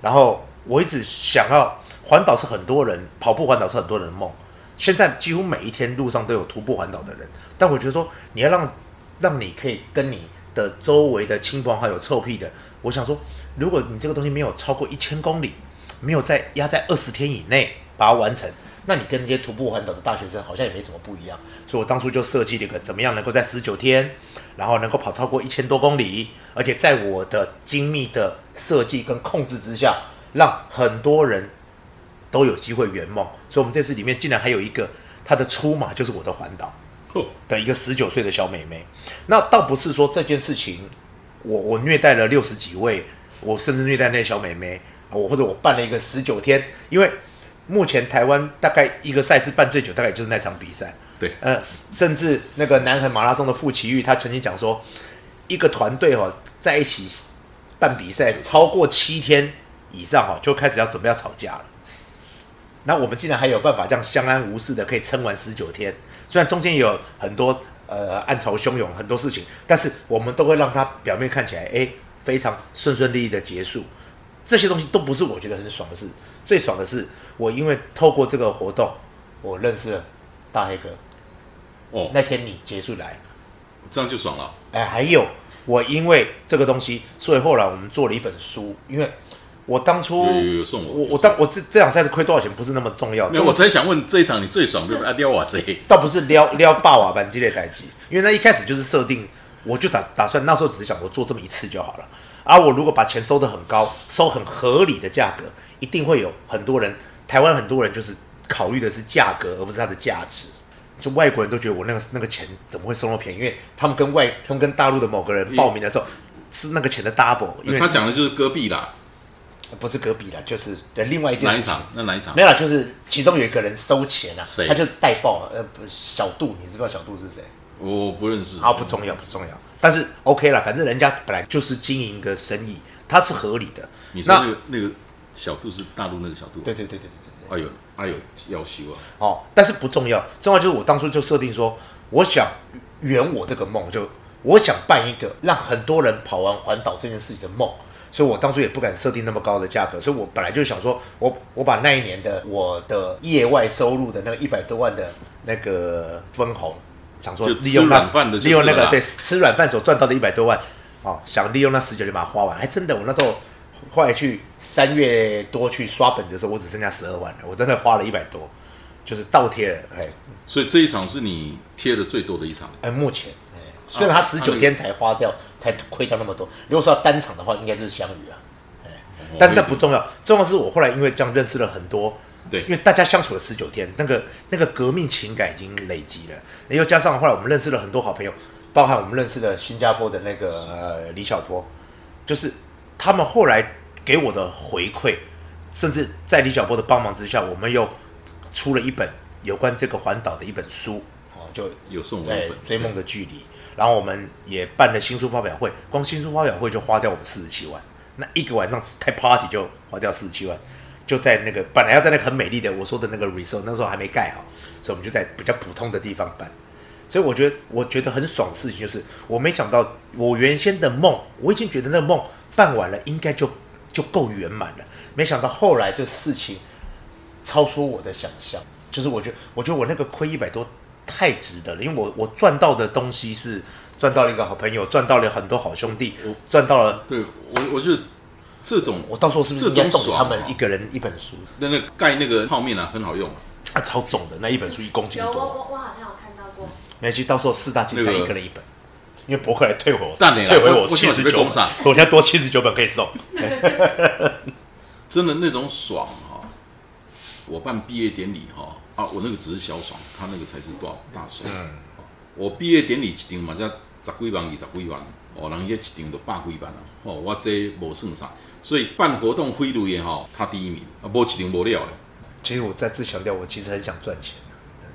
然后我一直想要环岛是很多人跑步环岛是很多人的梦，现在几乎每一天路上都有徒步环岛的人。但我觉得说你要让让你可以跟你的周围的亲朋好友臭屁的，我想说，如果你这个东西没有超过一千公里，没有在压在二十天以内把它完成，那你跟那些徒步环岛的大学生好像也没什么不一样。所以我当初就设计了一个怎么样能够在十九天，然后能够跑超过一千多公里，而且在我的精密的设计跟控制之下，让很多人都有机会圆梦。所以，我们这次里面竟然还有一个她的出马就是我的环岛嚯的一个十九岁的小妹妹。那倒不是说这件事情，我我虐待了六十几位，我甚至虐待那些小妹妹，我或者我办了一个十九天，因为目前台湾大概一个赛事办最久，大概就是那场比赛。对呃，甚至那个南横马拉松的傅奇玉，他曾经讲说，一个团队哦在一起办比赛超过七天以上哦，就开始要准备要吵架了。那我们竟然还有办法这样相安无事的可以撑完十九天，虽然中间也有很多呃暗潮汹涌很多事情，但是我们都会让它表面看起来哎非常顺顺利利的结束。这些东西都不是我觉得很爽的事，最爽的是我因为透过这个活动，我认识了大黑哥。哦，那天你结束来，这样就爽了。哎，还有我因为这个东西，所以后来我们做了一本书，因为我当初有有有送我我我当我这这场赛事亏多少钱不是那么重要，没有，我才想问这一场你最爽对不对？啊，撩我这倒不是撩撩霸瓦班这类代际，因为那一开始就是设定，我就打打算那时候只是想我做这么一次就好了。而我如果把钱收的很高，收很合理的价格，一定会有很多人，台湾很多人就是考虑的是价格，而不是它的价值。就外国人都觉得我那个那个钱怎么会收那么便宜？因为他们跟外他们跟大陆的某个人报名的时候是那个钱的 double，因为他讲的就是戈壁啦，不是隔壁啦，就是对另外一件事情哪一场？那哪一场没？有啦，就是其中有一个人收钱啊，谁他就带爆呃不小杜，你知不知道小杜是谁？我不认识。啊，不重要，不重要。但是 OK 了，反正人家本来就是经营一个生意，他是合理的。你说那个那个小度是大陆那个小度？对对对对对对。哎呦哎呦，要修啊！哦，但是不重要，重要就是我当初就设定说，我想圆我这个梦，就我想办一个让很多人跑完环岛这件事情的梦，所以我当初也不敢设定那么高的价格，所以我本来就想说，我我把那一年的我的业外收入的那个一百多万的那个分红，想说利用那饭的利用那个对吃软饭所赚到的一百多万，哦，想利用那十九年把它花完，还真的，我那时候后来去三月多去刷本子的时候，我只剩下十二万了，我真的花了一百多，就是倒贴了，哎。所以这一场是你贴的最多的一场。哎，目前，哎，虽然他十九天才花掉，才亏掉那么多。如果说要单场的话，应该就是相遇啊。哎，但是那不重要，重要是我后来因为这样认识了很多，对因为大家相处了十九天，那个那个革命情感已经累积了，又加上后来我们认识了很多好朋友，包含我们认识的新加坡的那个呃李小波，就是他们后来给我的回馈，甚至在李小波的帮忙之下，我们又出了一本有关这个环岛的一本书，哦，就有送我一对本追梦的距离。然后我们也办了新书发表会，光新书发表会就花掉我们四十七万，那一个晚上开 party 就花掉四十七万，就在那个本来要在那个很美丽的我说的那个 resort，那时候还没盖好，所以我们就在比较普通的地方办。所以我觉得，我觉得很爽的事情就是，我没想到我原先的梦，我已经觉得那个梦办完了，应该就就够圆满了。没想到后来的事情超出我的想象，就是我觉得，我觉得我那个亏一百多太值得了，因为我我赚到的东西是赚到了一个好朋友，赚到了很多好兄弟我，赚到了。对我我觉得这种我到时候是不是应这种该送给他们一个人一本书？那那盖那个泡面啊很好用啊。啊，超重的那一本书一公斤有我多，我我好像有看到过，没关系，到时候四大金才一个人一本，因为博客来退回我，退回我我我七十九本，我被攻上所以我现在多七十九本可以送。<laughs> 真的那种爽哈、我办毕业典礼哈、啊，我那个只是小爽，他那个才是多少大爽。嗯我毕业典礼一场嘛，才十几万、二十几万，哦，人家一场都百几万啊，哦，我这无算啥，所以办活动费率的哈，他第一名，啊，无一场无了的。其实我再次强调，我其实很想赚钱。嗯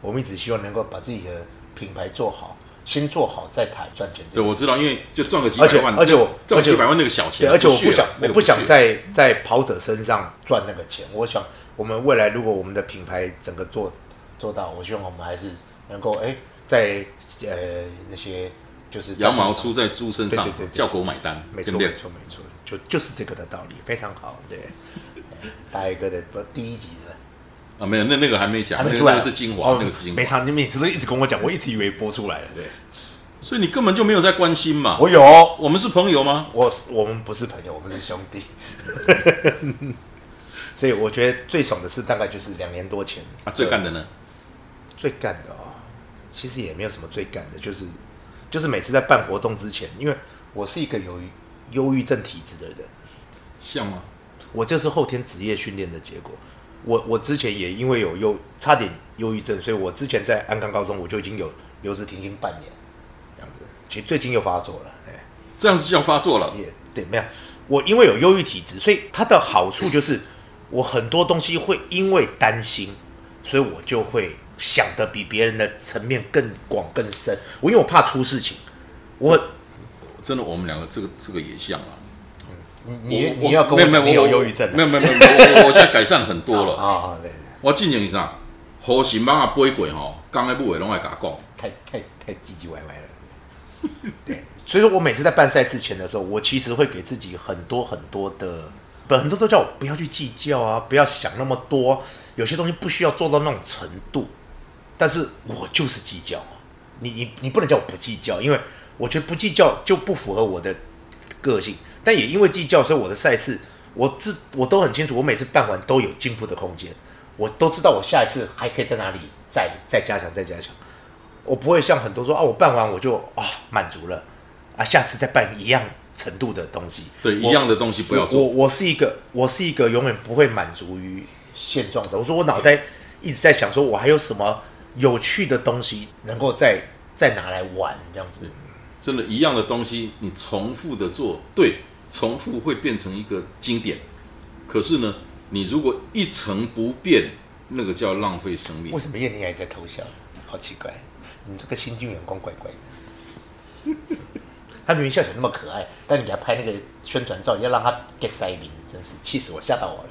我们一直希望能够把自己的品牌做好，先做好再谈赚钱这对，我知道，因为就赚个几百万，而且我赚几百万那个小钱，对，而且我不想，我不想在在跑者身上赚那个钱。我想，我们未来如果我们的品牌整个做做到，我希望我们还是能够哎，在呃那些就是羊毛出在猪身上叫狗买单，没错没？错没错，就就是这个的道理，非常好。对，<laughs> 大一哥的不第一集的。啊，没有，那那个还没讲，那个还没出来，那个是精华，哦那个是精华没。差，你每次都一直跟我讲，我一直以为播出来了，对。所以你根本就没有在关心嘛。我有，我们是朋友吗？我我们不是朋友，我们是兄弟。所以我觉得最爽的事大概就是两年多前啊，最干的呢？最干的哦，其实也没有什么最干的，就是就是每次在办活动之前，因为我是一个有忧郁症体质的人，像吗？我这是后天职业训练的结果。我我之前也因为有忧差点忧郁症，所以我之前在安康高中我就已经有留职停薪半年，这样子。其实最近又发作了，哎，这样子就要发作了。也对，没有。我因为有忧郁体质，所以它的好处就是我很多东西会因为担心，所以我就会想的比别人的层面更广更深。我因为我怕出事情，我真的，我们两个这个这个也像啊。你我你要跟我讲你有忧郁症没有没有没有，我我我现在改善很多了。<laughs> 啊？对，对我进前是啥？好心帮啊背过吼，刚才母的拢爱甲我讲。太太太唧唧歪歪了。<laughs> 对，所以说我每次在办赛事前的时候，我其实会给自己很多很多的，很多都叫我不要去计较啊，不要想那么多，有些东西不需要做到那种程度。但是我就是计较，你你你不能叫我不计较，因为我觉得不计较就不符合我的个性。但也因为计较，所以我的赛事我自我都很清楚，我每次办完都有进步的空间，我都知道我下一次还可以在哪里再再加强再加强。我不会像很多说啊，我办完我就啊满足了啊，下次再办一样程度的东西。对，一样的东西不要做。我我是一个我是一个永远不会满足于现状的。我说我脑袋一直在想，说我还有什么有趣的东西能够再再拿来玩这样子。真的，一样的东西你重复的做，对，重复会变成一个经典。可是呢，你如果一成不变，那个叫浪费生命为。什么燕妮还在偷笑？好奇怪，你这个新进员光怪怪的。他明明笑起来那么可爱，但你给他拍那个宣传照，要让他 get 塞名，真是气死我，吓到我了。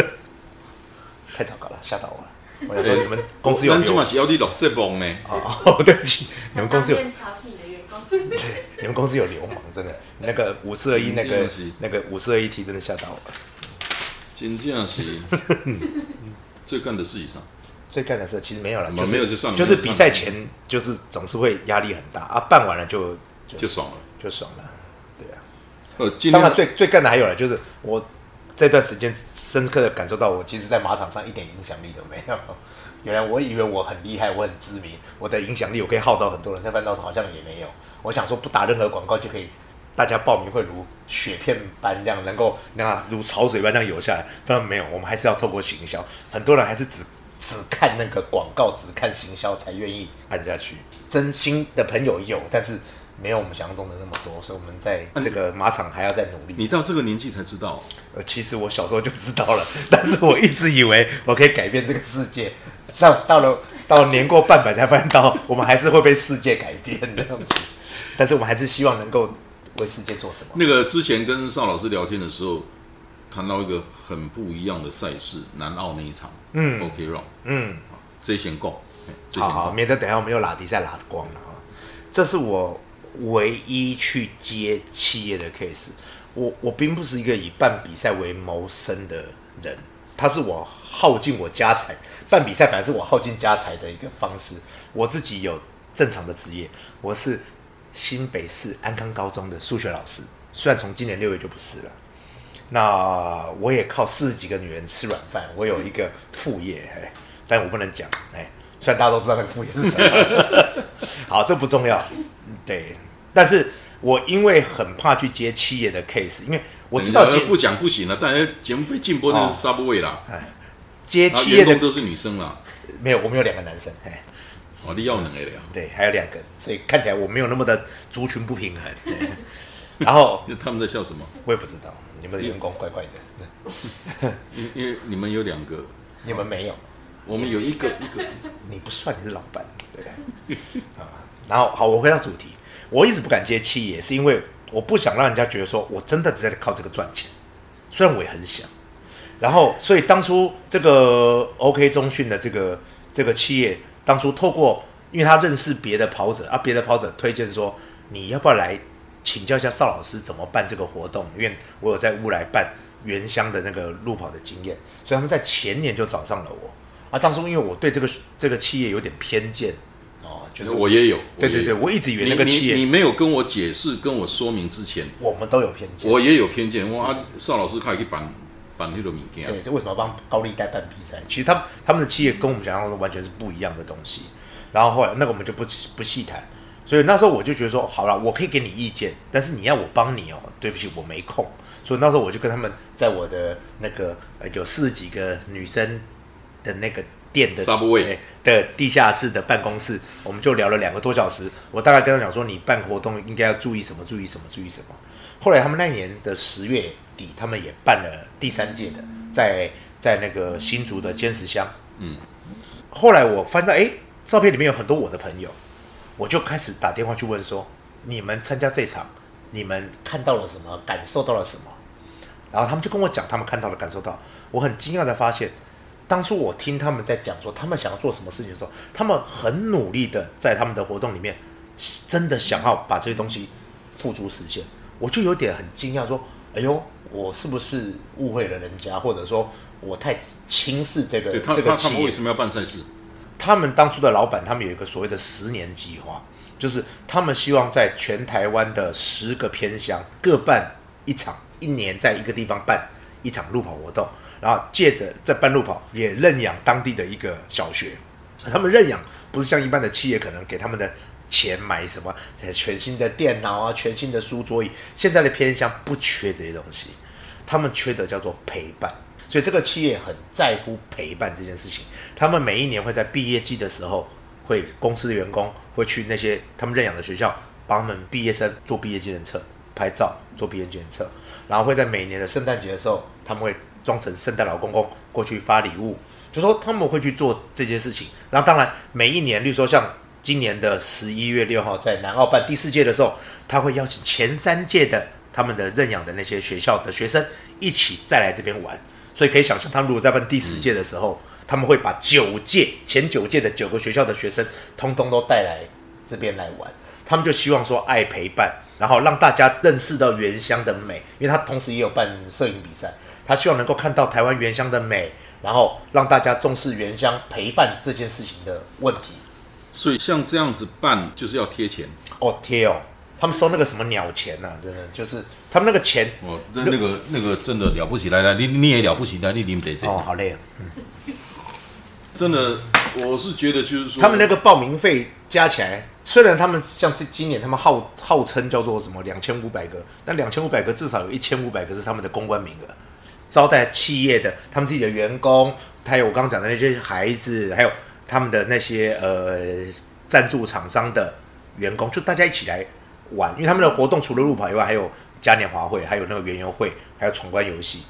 <laughs> 太糟糕了，吓到我了。我想说你们公司有流咱今晚是要你录这梦呢，哦，<laughs> 对不起，你们公司有当面调戏你的员工，<laughs> 对，你们公司有流氓，真的。那个五四二一那个那个五四二一 T 真的吓到我了。真正是最干的事情上。最干的事其实没有了，没就是没有就算了就是比赛前就是总是会压力很大啊，办完了就就就爽了。就爽了，对啊。呃，今当然最最干的还有了，就是我这段时间深刻的感受到，我其实，在马场上一点影响力都没有。<laughs> 原来我以为我很厉害，我很知名，我的影响力我可以号召很多人，在半道上好像也没有。我想说不打任何广告就可以，大家报名会如雪片般这样能够那如潮水般这样游下来。当然没有，我们还是要透过行销，很多人还是只只看那个广告，只看行销才愿意按下去。真心的朋友有，但是没有我们想象中的那么多，所以我们在这个马场还要再努力。你到这个年纪才知道，呃，其实我小时候就知道了，<laughs> 但是我一直以为我可以改变这个世界，到到了到年过半百才发现到，我们还是会被世界改变这样子。<laughs> 但是我们还是希望能够为世界做什么。那个之前跟邵老师聊天的时候，谈到一个很不一样的赛事，南澳那一场，嗯，OK run，嗯，这先够，好好，免得等下我们又拉迪赛拉光了啊。这是我唯一去接企业的 case。我我并不是一个以办比赛为谋生的人，他是我耗尽我家财，办比赛反而是我耗尽家财的一个方式。我自己有正常的职业，我是新北市安康高中的数学老师，虽然从今年六月就不是了。那我也靠四十几个女人吃软饭，我有一个副业，哎，但我不能讲，哎，虽然大家都知道那个副业是什么，<laughs> 好，这不重要，对，但是我因为很怕去接企业的 case，因为我知道不讲不行了，但是节目被禁播那是 Subway 啦，接然后企业的都是女生啦，没有，我们有两个男生，哎，哦，你要能的了，对，还有两个，所以看起来我没有那么的族群不平衡，对然后 <laughs> 他们在笑什么？我也不知道你们的员工怪怪的，<laughs> 因 <laughs> 因为你们有两个，你们没有。我们有一个一个，你不算你是老板，对不对？啊，然后好，我回到主题，我一直不敢接企业，是因为我不想让人家觉得说我真的只在靠这个赚钱，虽然我也很想。然后，所以当初这个 OK 中讯的这个这个企业，当初透过，因为他认识别的跑者啊，别的跑者推荐说，你要不要来请教一下邵老师怎么办这个活动？因为我有在乌来办原乡的那个路跑的经验，所以他们在前年就找上了我。啊，当初因为我对这个这个企业有点偏见，就是我也有，对对对，我一直以为那个企业你你没有跟我解释、跟我说明之前，我们都有偏见。我也有偏见。我啊，邵老师开去办办那个物件，对，这为什么帮高利贷办比赛？其实他们他们的企业跟我们想象中完全是不一样的东西。然后后来那个我们就不不细谈，所以那时候我就觉得说，好了，我可以给你意见，但是你要我帮你哦，对不起，我没空。所以那时候我就跟他们在我的那个呃有四十几个女生的那个店的 Subway 的地下室的办公室，我们就聊了两个多小时。我大概跟他讲说，你办活动应该要注意什么，注意什么，注意什么。后来他们那一年的十月底，他们也办了第三届的，在在那个新竹的尖石乡。嗯，后来我翻到，哎，照片里面有很多我的朋友，我就开始打电话去问说，你们参加这场，你们看到了什么，感受到了什么？然后他们就跟我讲他们看到了、感受到。我很惊讶的发现，当初我听他们在讲说他们想要做什么事情的时候，他们很努力的在他们的活动里面，真的想要把这些东西付诸实现。我就有点很惊讶，说：“哎呦，我是不是误会了人家，或者说我太轻视这个对他这个企业他他们为？”什么要办赛事？他们当初的老板，他们有一个所谓的十年计划，就是他们希望在全台湾的十个偏乡各办一场，一年在一个地方办一场路跑活动，然后借着在半路跑也认养当地的一个小学。他们认养不是像一般的企业可能给他们的钱买什么全新的电脑啊、全新的书桌椅，现在的偏乡不缺这些东西，他们缺的叫做陪伴。所以这个企业很在乎陪伴这件事情。他们每一年会在毕业季的时候，会公司的员工会去那些他们认养的学校，帮他们毕业生做毕业纪念册、拍照、做毕业纪念册，然后会在每年的圣诞节的时候他们会装成圣诞老公公过去发礼物，就说他们会去做这件事情。然后当然每一年，例如说像今年的十一月六号在南澳办第四届的时候，他会邀请前三届的他们的认养的那些学校的学生一起再来这边玩。所以可以想象，他如果在办第四届的时候，他们会把九届前九届的九个学校的学生通通都带来这边来玩。他们就希望说爱陪伴，然后让大家认识到原乡的美，因为他同时也有办摄影比赛，他希望能够看到台湾原乡的美，然后让大家重视原乡陪伴这件事情的问题。所以像这样子办就是要贴钱哦，贴哦，他们收那个什么鸟钱呐、真的就是他们那个钱哦，那那个那个真的了不起，来来，你你也了不起，来你你们得这哦，好累啊。真的，我是觉得就是说，他们那个报名费加起来，虽然他们像这今年他们号号称叫做什么两千五百个，但两千五百个至少有一千五百个是他们的公关名额，招待企业的他们自己的员工，还有我刚刚讲的那些孩子，还有他们的那些呃赞助厂商的员工，就大家一起来玩，因为他们的活动除了路跑以外，还有嘉年华会，还有那个园游会，还有闯关游戏，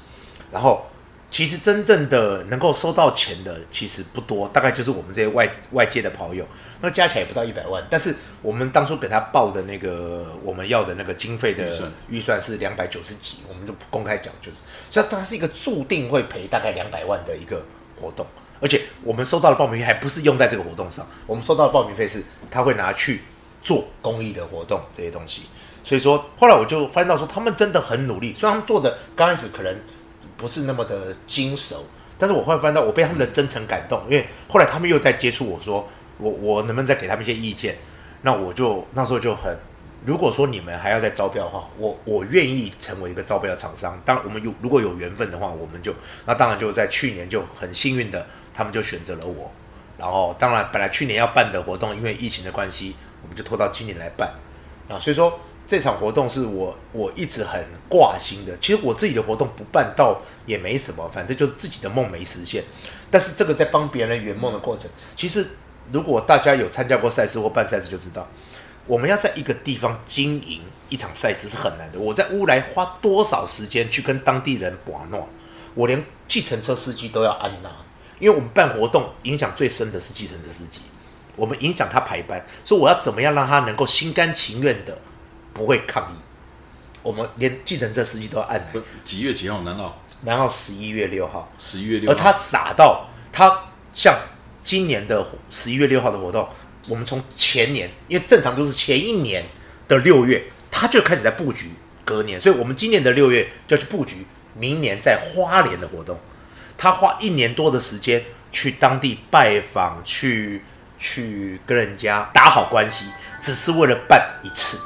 然后。其实真正的能够收到钱的其实不多，大概就是我们这些外外界的跑友，那加起来也不到一百万。但是我们当初给他报的那个我们要的那个经费的预算是两百九十几，我们就不公开讲，就是，所以它是一个注定会赔大概两百万的一个活动。而且我们收到的报名费还不是用在这个活动上，我们收到的报名费是他会拿去做公益的活动这些东西。所以说后来我就发现到说，他们真的很努力，虽然他们做的刚开始可能。不是那么的精熟，但是我会翻到我被他们的真诚感动，因为后来他们又在接触我说，我我能不能再给他们一些意见？那我就那时候就很，如果说你们还要再招标的话，我我愿意成为一个招标的厂商。当然，我们有如果有缘分的话，我们就那当然就在去年就很幸运的，他们就选择了我。然后当然本来去年要办的活动，因为疫情的关系，我们就拖到今年来办。啊，所以说。这场活动是我我一直很挂心的。其实我自己的活动不办到也没什么，反正就是自己的梦没实现。但是这个在帮别人圆梦的过程，其实如果大家有参加过赛事或办赛事就知道，我们要在一个地方经营一场赛事是很难的。我在乌来花多少时间去跟当地人玩闹，我连计程车司机都要安纳，因为我们办活动影响最深的是计程车司机，我们影响他排班，所以我要怎么样让他能够心甘情愿的。不会抗议，我们连计程车司机都要按来。几月几号？难道然后十一月六号。十一月六号。而他傻到，他像今年的十一月六号的活动，我们从前年，因为正常都是前一年的六月，他就开始在布局隔年，所以我们今年的六月就要去布局明年在花莲的活动。他花一年多的时间去当地拜访，去去跟人家打好关系，只是为了办一次。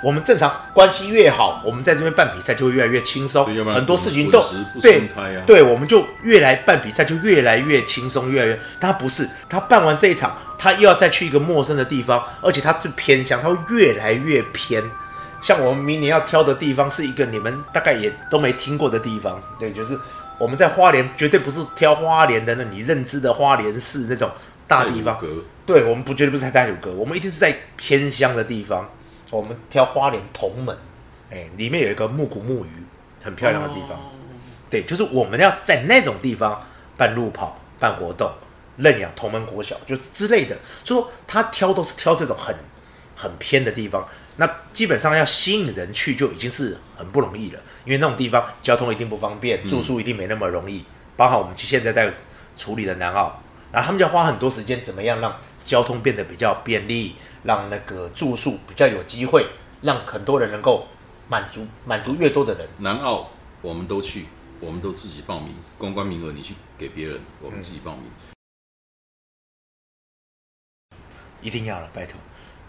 我们正常关系越好，我们在这边办比赛就会越来越轻松，很多事情都对对，我们就越来办比赛就越来越轻松，越来越。他不是，他办完这一场，他又要再去一个陌生的地方，而且他是偏乡，他会越来越偏。像我们明年要挑的地方是一个你们大概也都没听过的地方，对，就是我们在花莲绝对不是挑花莲的那你认知的花莲市那种大地方，对，我们不绝对不是在大鲁阁，我们一定是在偏乡的地方。我们挑花莲同门，哎，里面有一个木古木鱼，很漂亮的地方。对，就是我们要在那种地方办路跑、办活动、认养同门国小，就之类的。就说他挑都是挑这种很很偏的地方，那基本上要吸引人去就已经是很不容易了，因为那种地方交通一定不方便，住宿一定没那么容易。包含我们现在在处理的南澳，然后他们就要花很多时间，怎么样让交通变得比较便利。让那个住宿比较有机会，让很多人能够满足，满足越多的人。南澳我们都去，我们都自己报名，公关名额你去给别人，我们自己报名。一定要了，拜托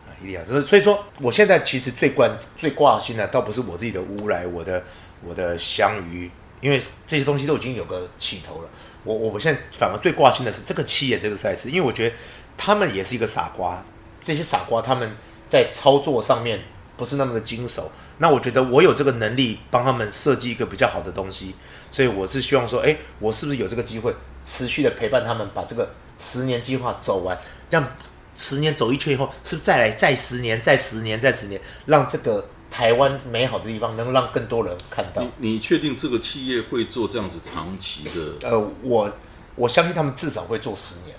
啊，一定要。所以，所以说，我现在其实最关、最挂心的，倒不是我自己的乌来，我的我的香鱼，因为这些东西都已经有个起头了。我我们现在反而最挂心的是这个企业这个赛事，因为我觉得他们也是一个傻瓜。这些傻瓜他们在操作上面不是那么的精熟，那我觉得我有这个能力帮他们设计一个比较好的东西，所以我是希望说，哎，我是不是有这个机会持续的陪伴他们，把这个十年计划走完，这样十年走一圈以后，是不是再来再十年、再十年、再十年，让这个台湾美好的地方，能让更多人看到你。你确定这个企业会做这样子长期的？呃，我我相信他们至少会做十年啊。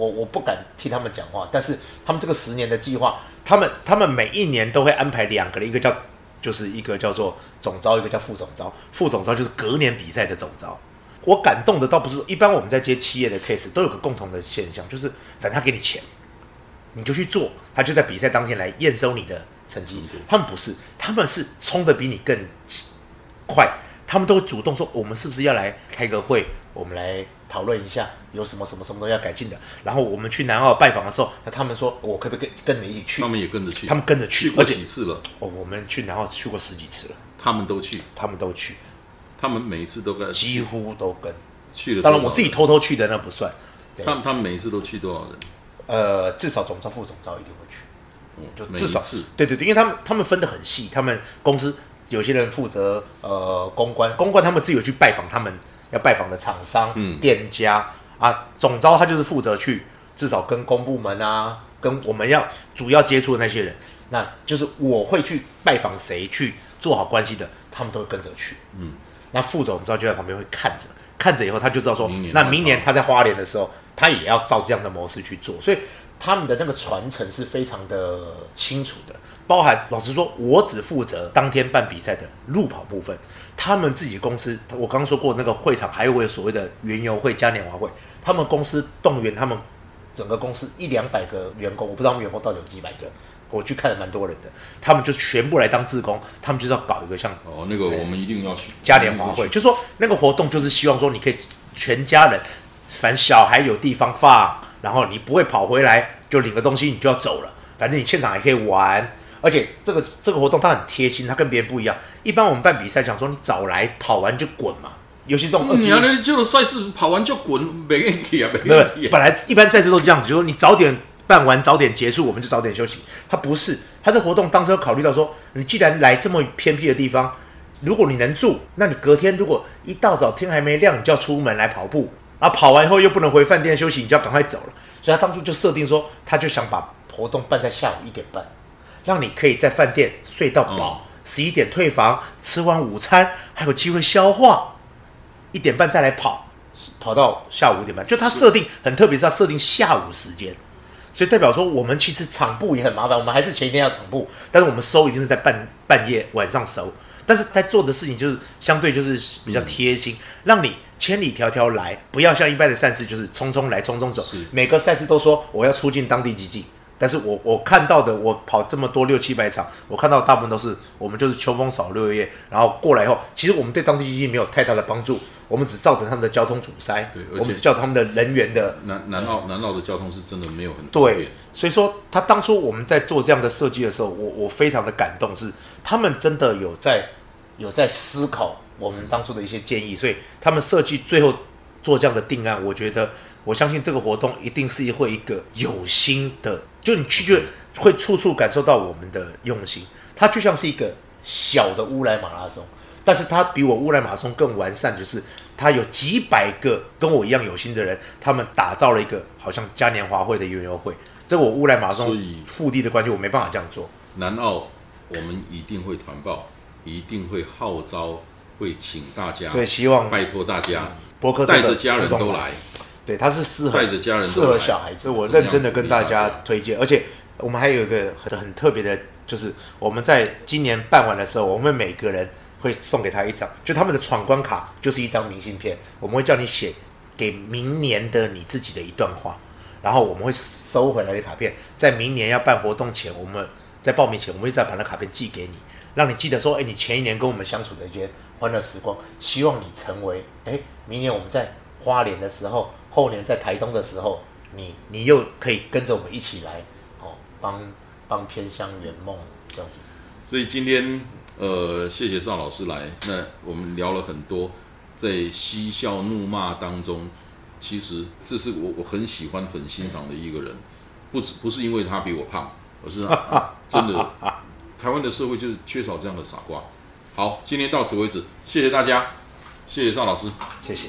我我不敢替他们讲话，但是他们这个十年的计划，他们他们每一年都会安排两个人，一个叫就是一个叫做总招，一个叫副总招。副总招就是隔年比赛的总招。我感动的倒不是说，一般我们在接企业的 case 都有个共同的现象，就是反正他给你钱，你就去做，他就在比赛当天来验收你的成绩。他们不是，他们是冲的比你更快，他们都会主动说，我们是不是要来开个会，我们来讨论一下有什么什么什么东西要改进的。然后我们去南澳拜访的时候，那他们说，我可不可以跟跟你一起去他？们也跟着去，他们跟着去去过而且几次了，哦，我们去南澳去过十几次了，他们都去，他们都去，他们每一次都跟几乎都跟。去了。当然我自己，偷偷去的那不算，对他们他们每一次都去多少人？呃，至少总招、副总招一定会去。嗯就至少每一次对对对，因为他们他们分得很细，他们公司有些人负责呃公关，公关他们自己有去拜访他们要拜访的厂商、嗯。店家。啊，总招他就是负责去至少跟公部门啊，跟我们要主要接触的那些人，那就是我会去拜访谁去做好关系的，他们都会跟着去。嗯，那副总你知道就在旁边会看着，看着以后他就知道说明，那明年他在花莲的时候，他也要照这样的模式去做，所以他们的那个传承是非常的清楚的。包含老实说，我只负责当天办比赛的路跑部分，他们自己公司，我刚刚说过那个会场还有个所谓的园游会嘉年华会，他们公司动员他们整个公司一两百个员工，我不知道他们员工到底有几百个，我去看了蛮多人的，他们就全部来当志工，他们就是要搞一个像哦，那个我们一定要去嘉年华会，就说那个活动就是希望说你可以全家人，反正小孩有地方放，然后你不会跑回来就领个东西你就要走了，反正你现场还可以玩。而且这个这个活动它很贴心，它跟别人不一样。一般我们办比赛讲说你早来跑完就滚嘛，尤其这种你啊，那就的赛事跑完就滚，没问题啊，没问题，啊。<laughs> 本来一般赛事都是这样子，就是说你早点办完，早点结束，我们就早点休息。他不是，他这活动当时要考虑到说，你既然来这么偏僻的地方，如果你能住，那你隔天如果一大早天还没亮，你就要出门来跑步，然后跑完以后又不能回饭店休息，你就要赶快走了。所以他当初就设定说，他就想把活动办在下午一点半，让你可以在饭店睡到饱，十一、点退房，吃完午餐还有机会消化，一点半再来跑，跑到下午五点半。就它设定很特别，是他设定下午时间，所以代表说我们其实场部也很麻烦，我们还是前一天要场部，但是我们收一定是在半半夜晚上收。但是在做的事情就是相对就是比较贴心，让你千里迢迢来，不要像一般的赛事就是匆匆来匆匆走。每个赛事都说我要出境当地集技，但是我我看到的，我跑这么多六七百场，我看到大部分都是我们就是秋风扫落叶，然后过来以后，其实我们对当地经济没有太大的帮助，我们只造成他们的交通阻塞，对我们只叫他们的人员的南南澳南澳的交通是真的没有很对，所以说他当初我们在做这样的设计的时候，我我非常的感动，是他们真的有在有在思考我们当初的一些建议，所以他们设计最后做这样的定案，我觉得我相信这个活动一定是会一个有心的，就你去就会处处感受到我们的用心，它就像是一个小的乌来马拉松。但是它比我乌来马拉松更完善，就是它有几百个跟我一样有心的人，他们打造了一个好像嘉年华会的园游会。这个我乌来马拉松腹地的关系，我没办法这样做。南澳我们一定会团报，一定会号召，会请大家，所以希望拜托大家博客带着家人都来，对，它是适合带着家人都适合小孩子，我认真的跟大家推荐。而且我们还有一个很很特别的，就是我们在今年办完的时候，我们每个人会送给他一张，就他们的闯关卡就是一张明信片，我们会叫你写给明年的你自己的一段话，然后我们会收回来的卡片，在明年要办活动前，我们在报名前，我们会再把那卡片寄给你，让你记得说，哎，你前一年跟我们相处的一些欢乐时光，希望你成为，哎，明年我们在花莲的时候，后年在台东的时候，你你又可以跟着我们一起来，哦，帮帮偏乡圆梦这样子。所以今天呃，谢谢邵老师来，那我们聊了很多，在嬉笑怒骂当中，其实这是我我很喜欢、很欣赏的一个人，不只不是因为他比我胖，而是、啊、真的，台湾的社会就是缺少这样的傻瓜。好，今天到此为止，谢谢大家，谢谢邵老师。谢谢。